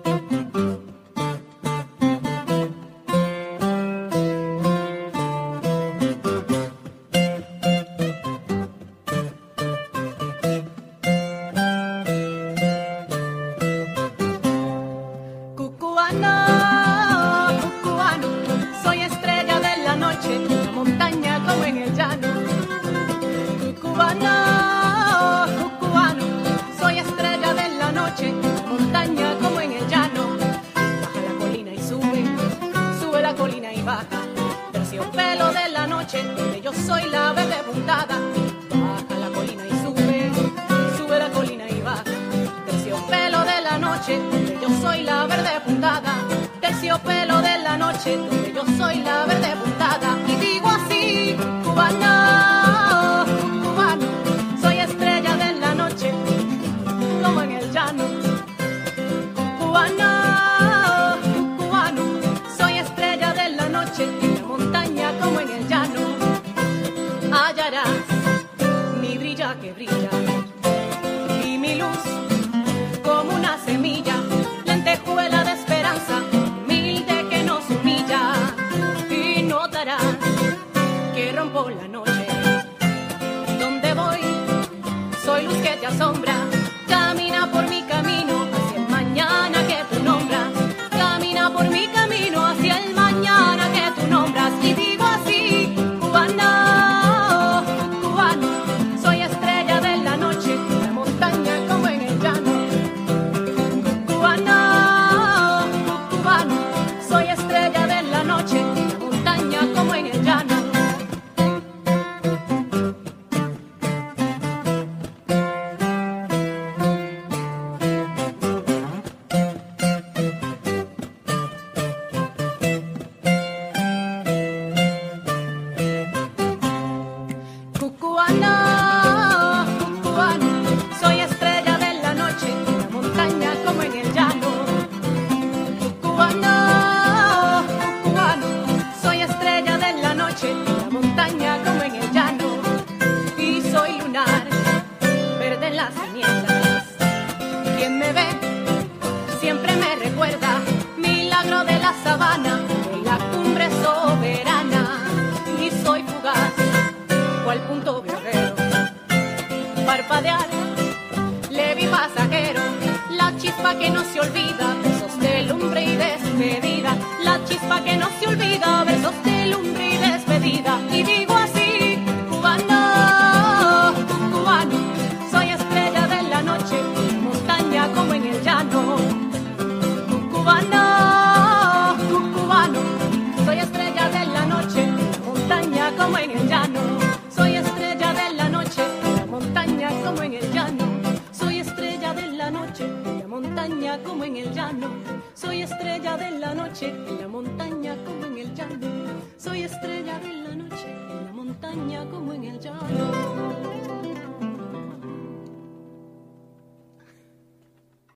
De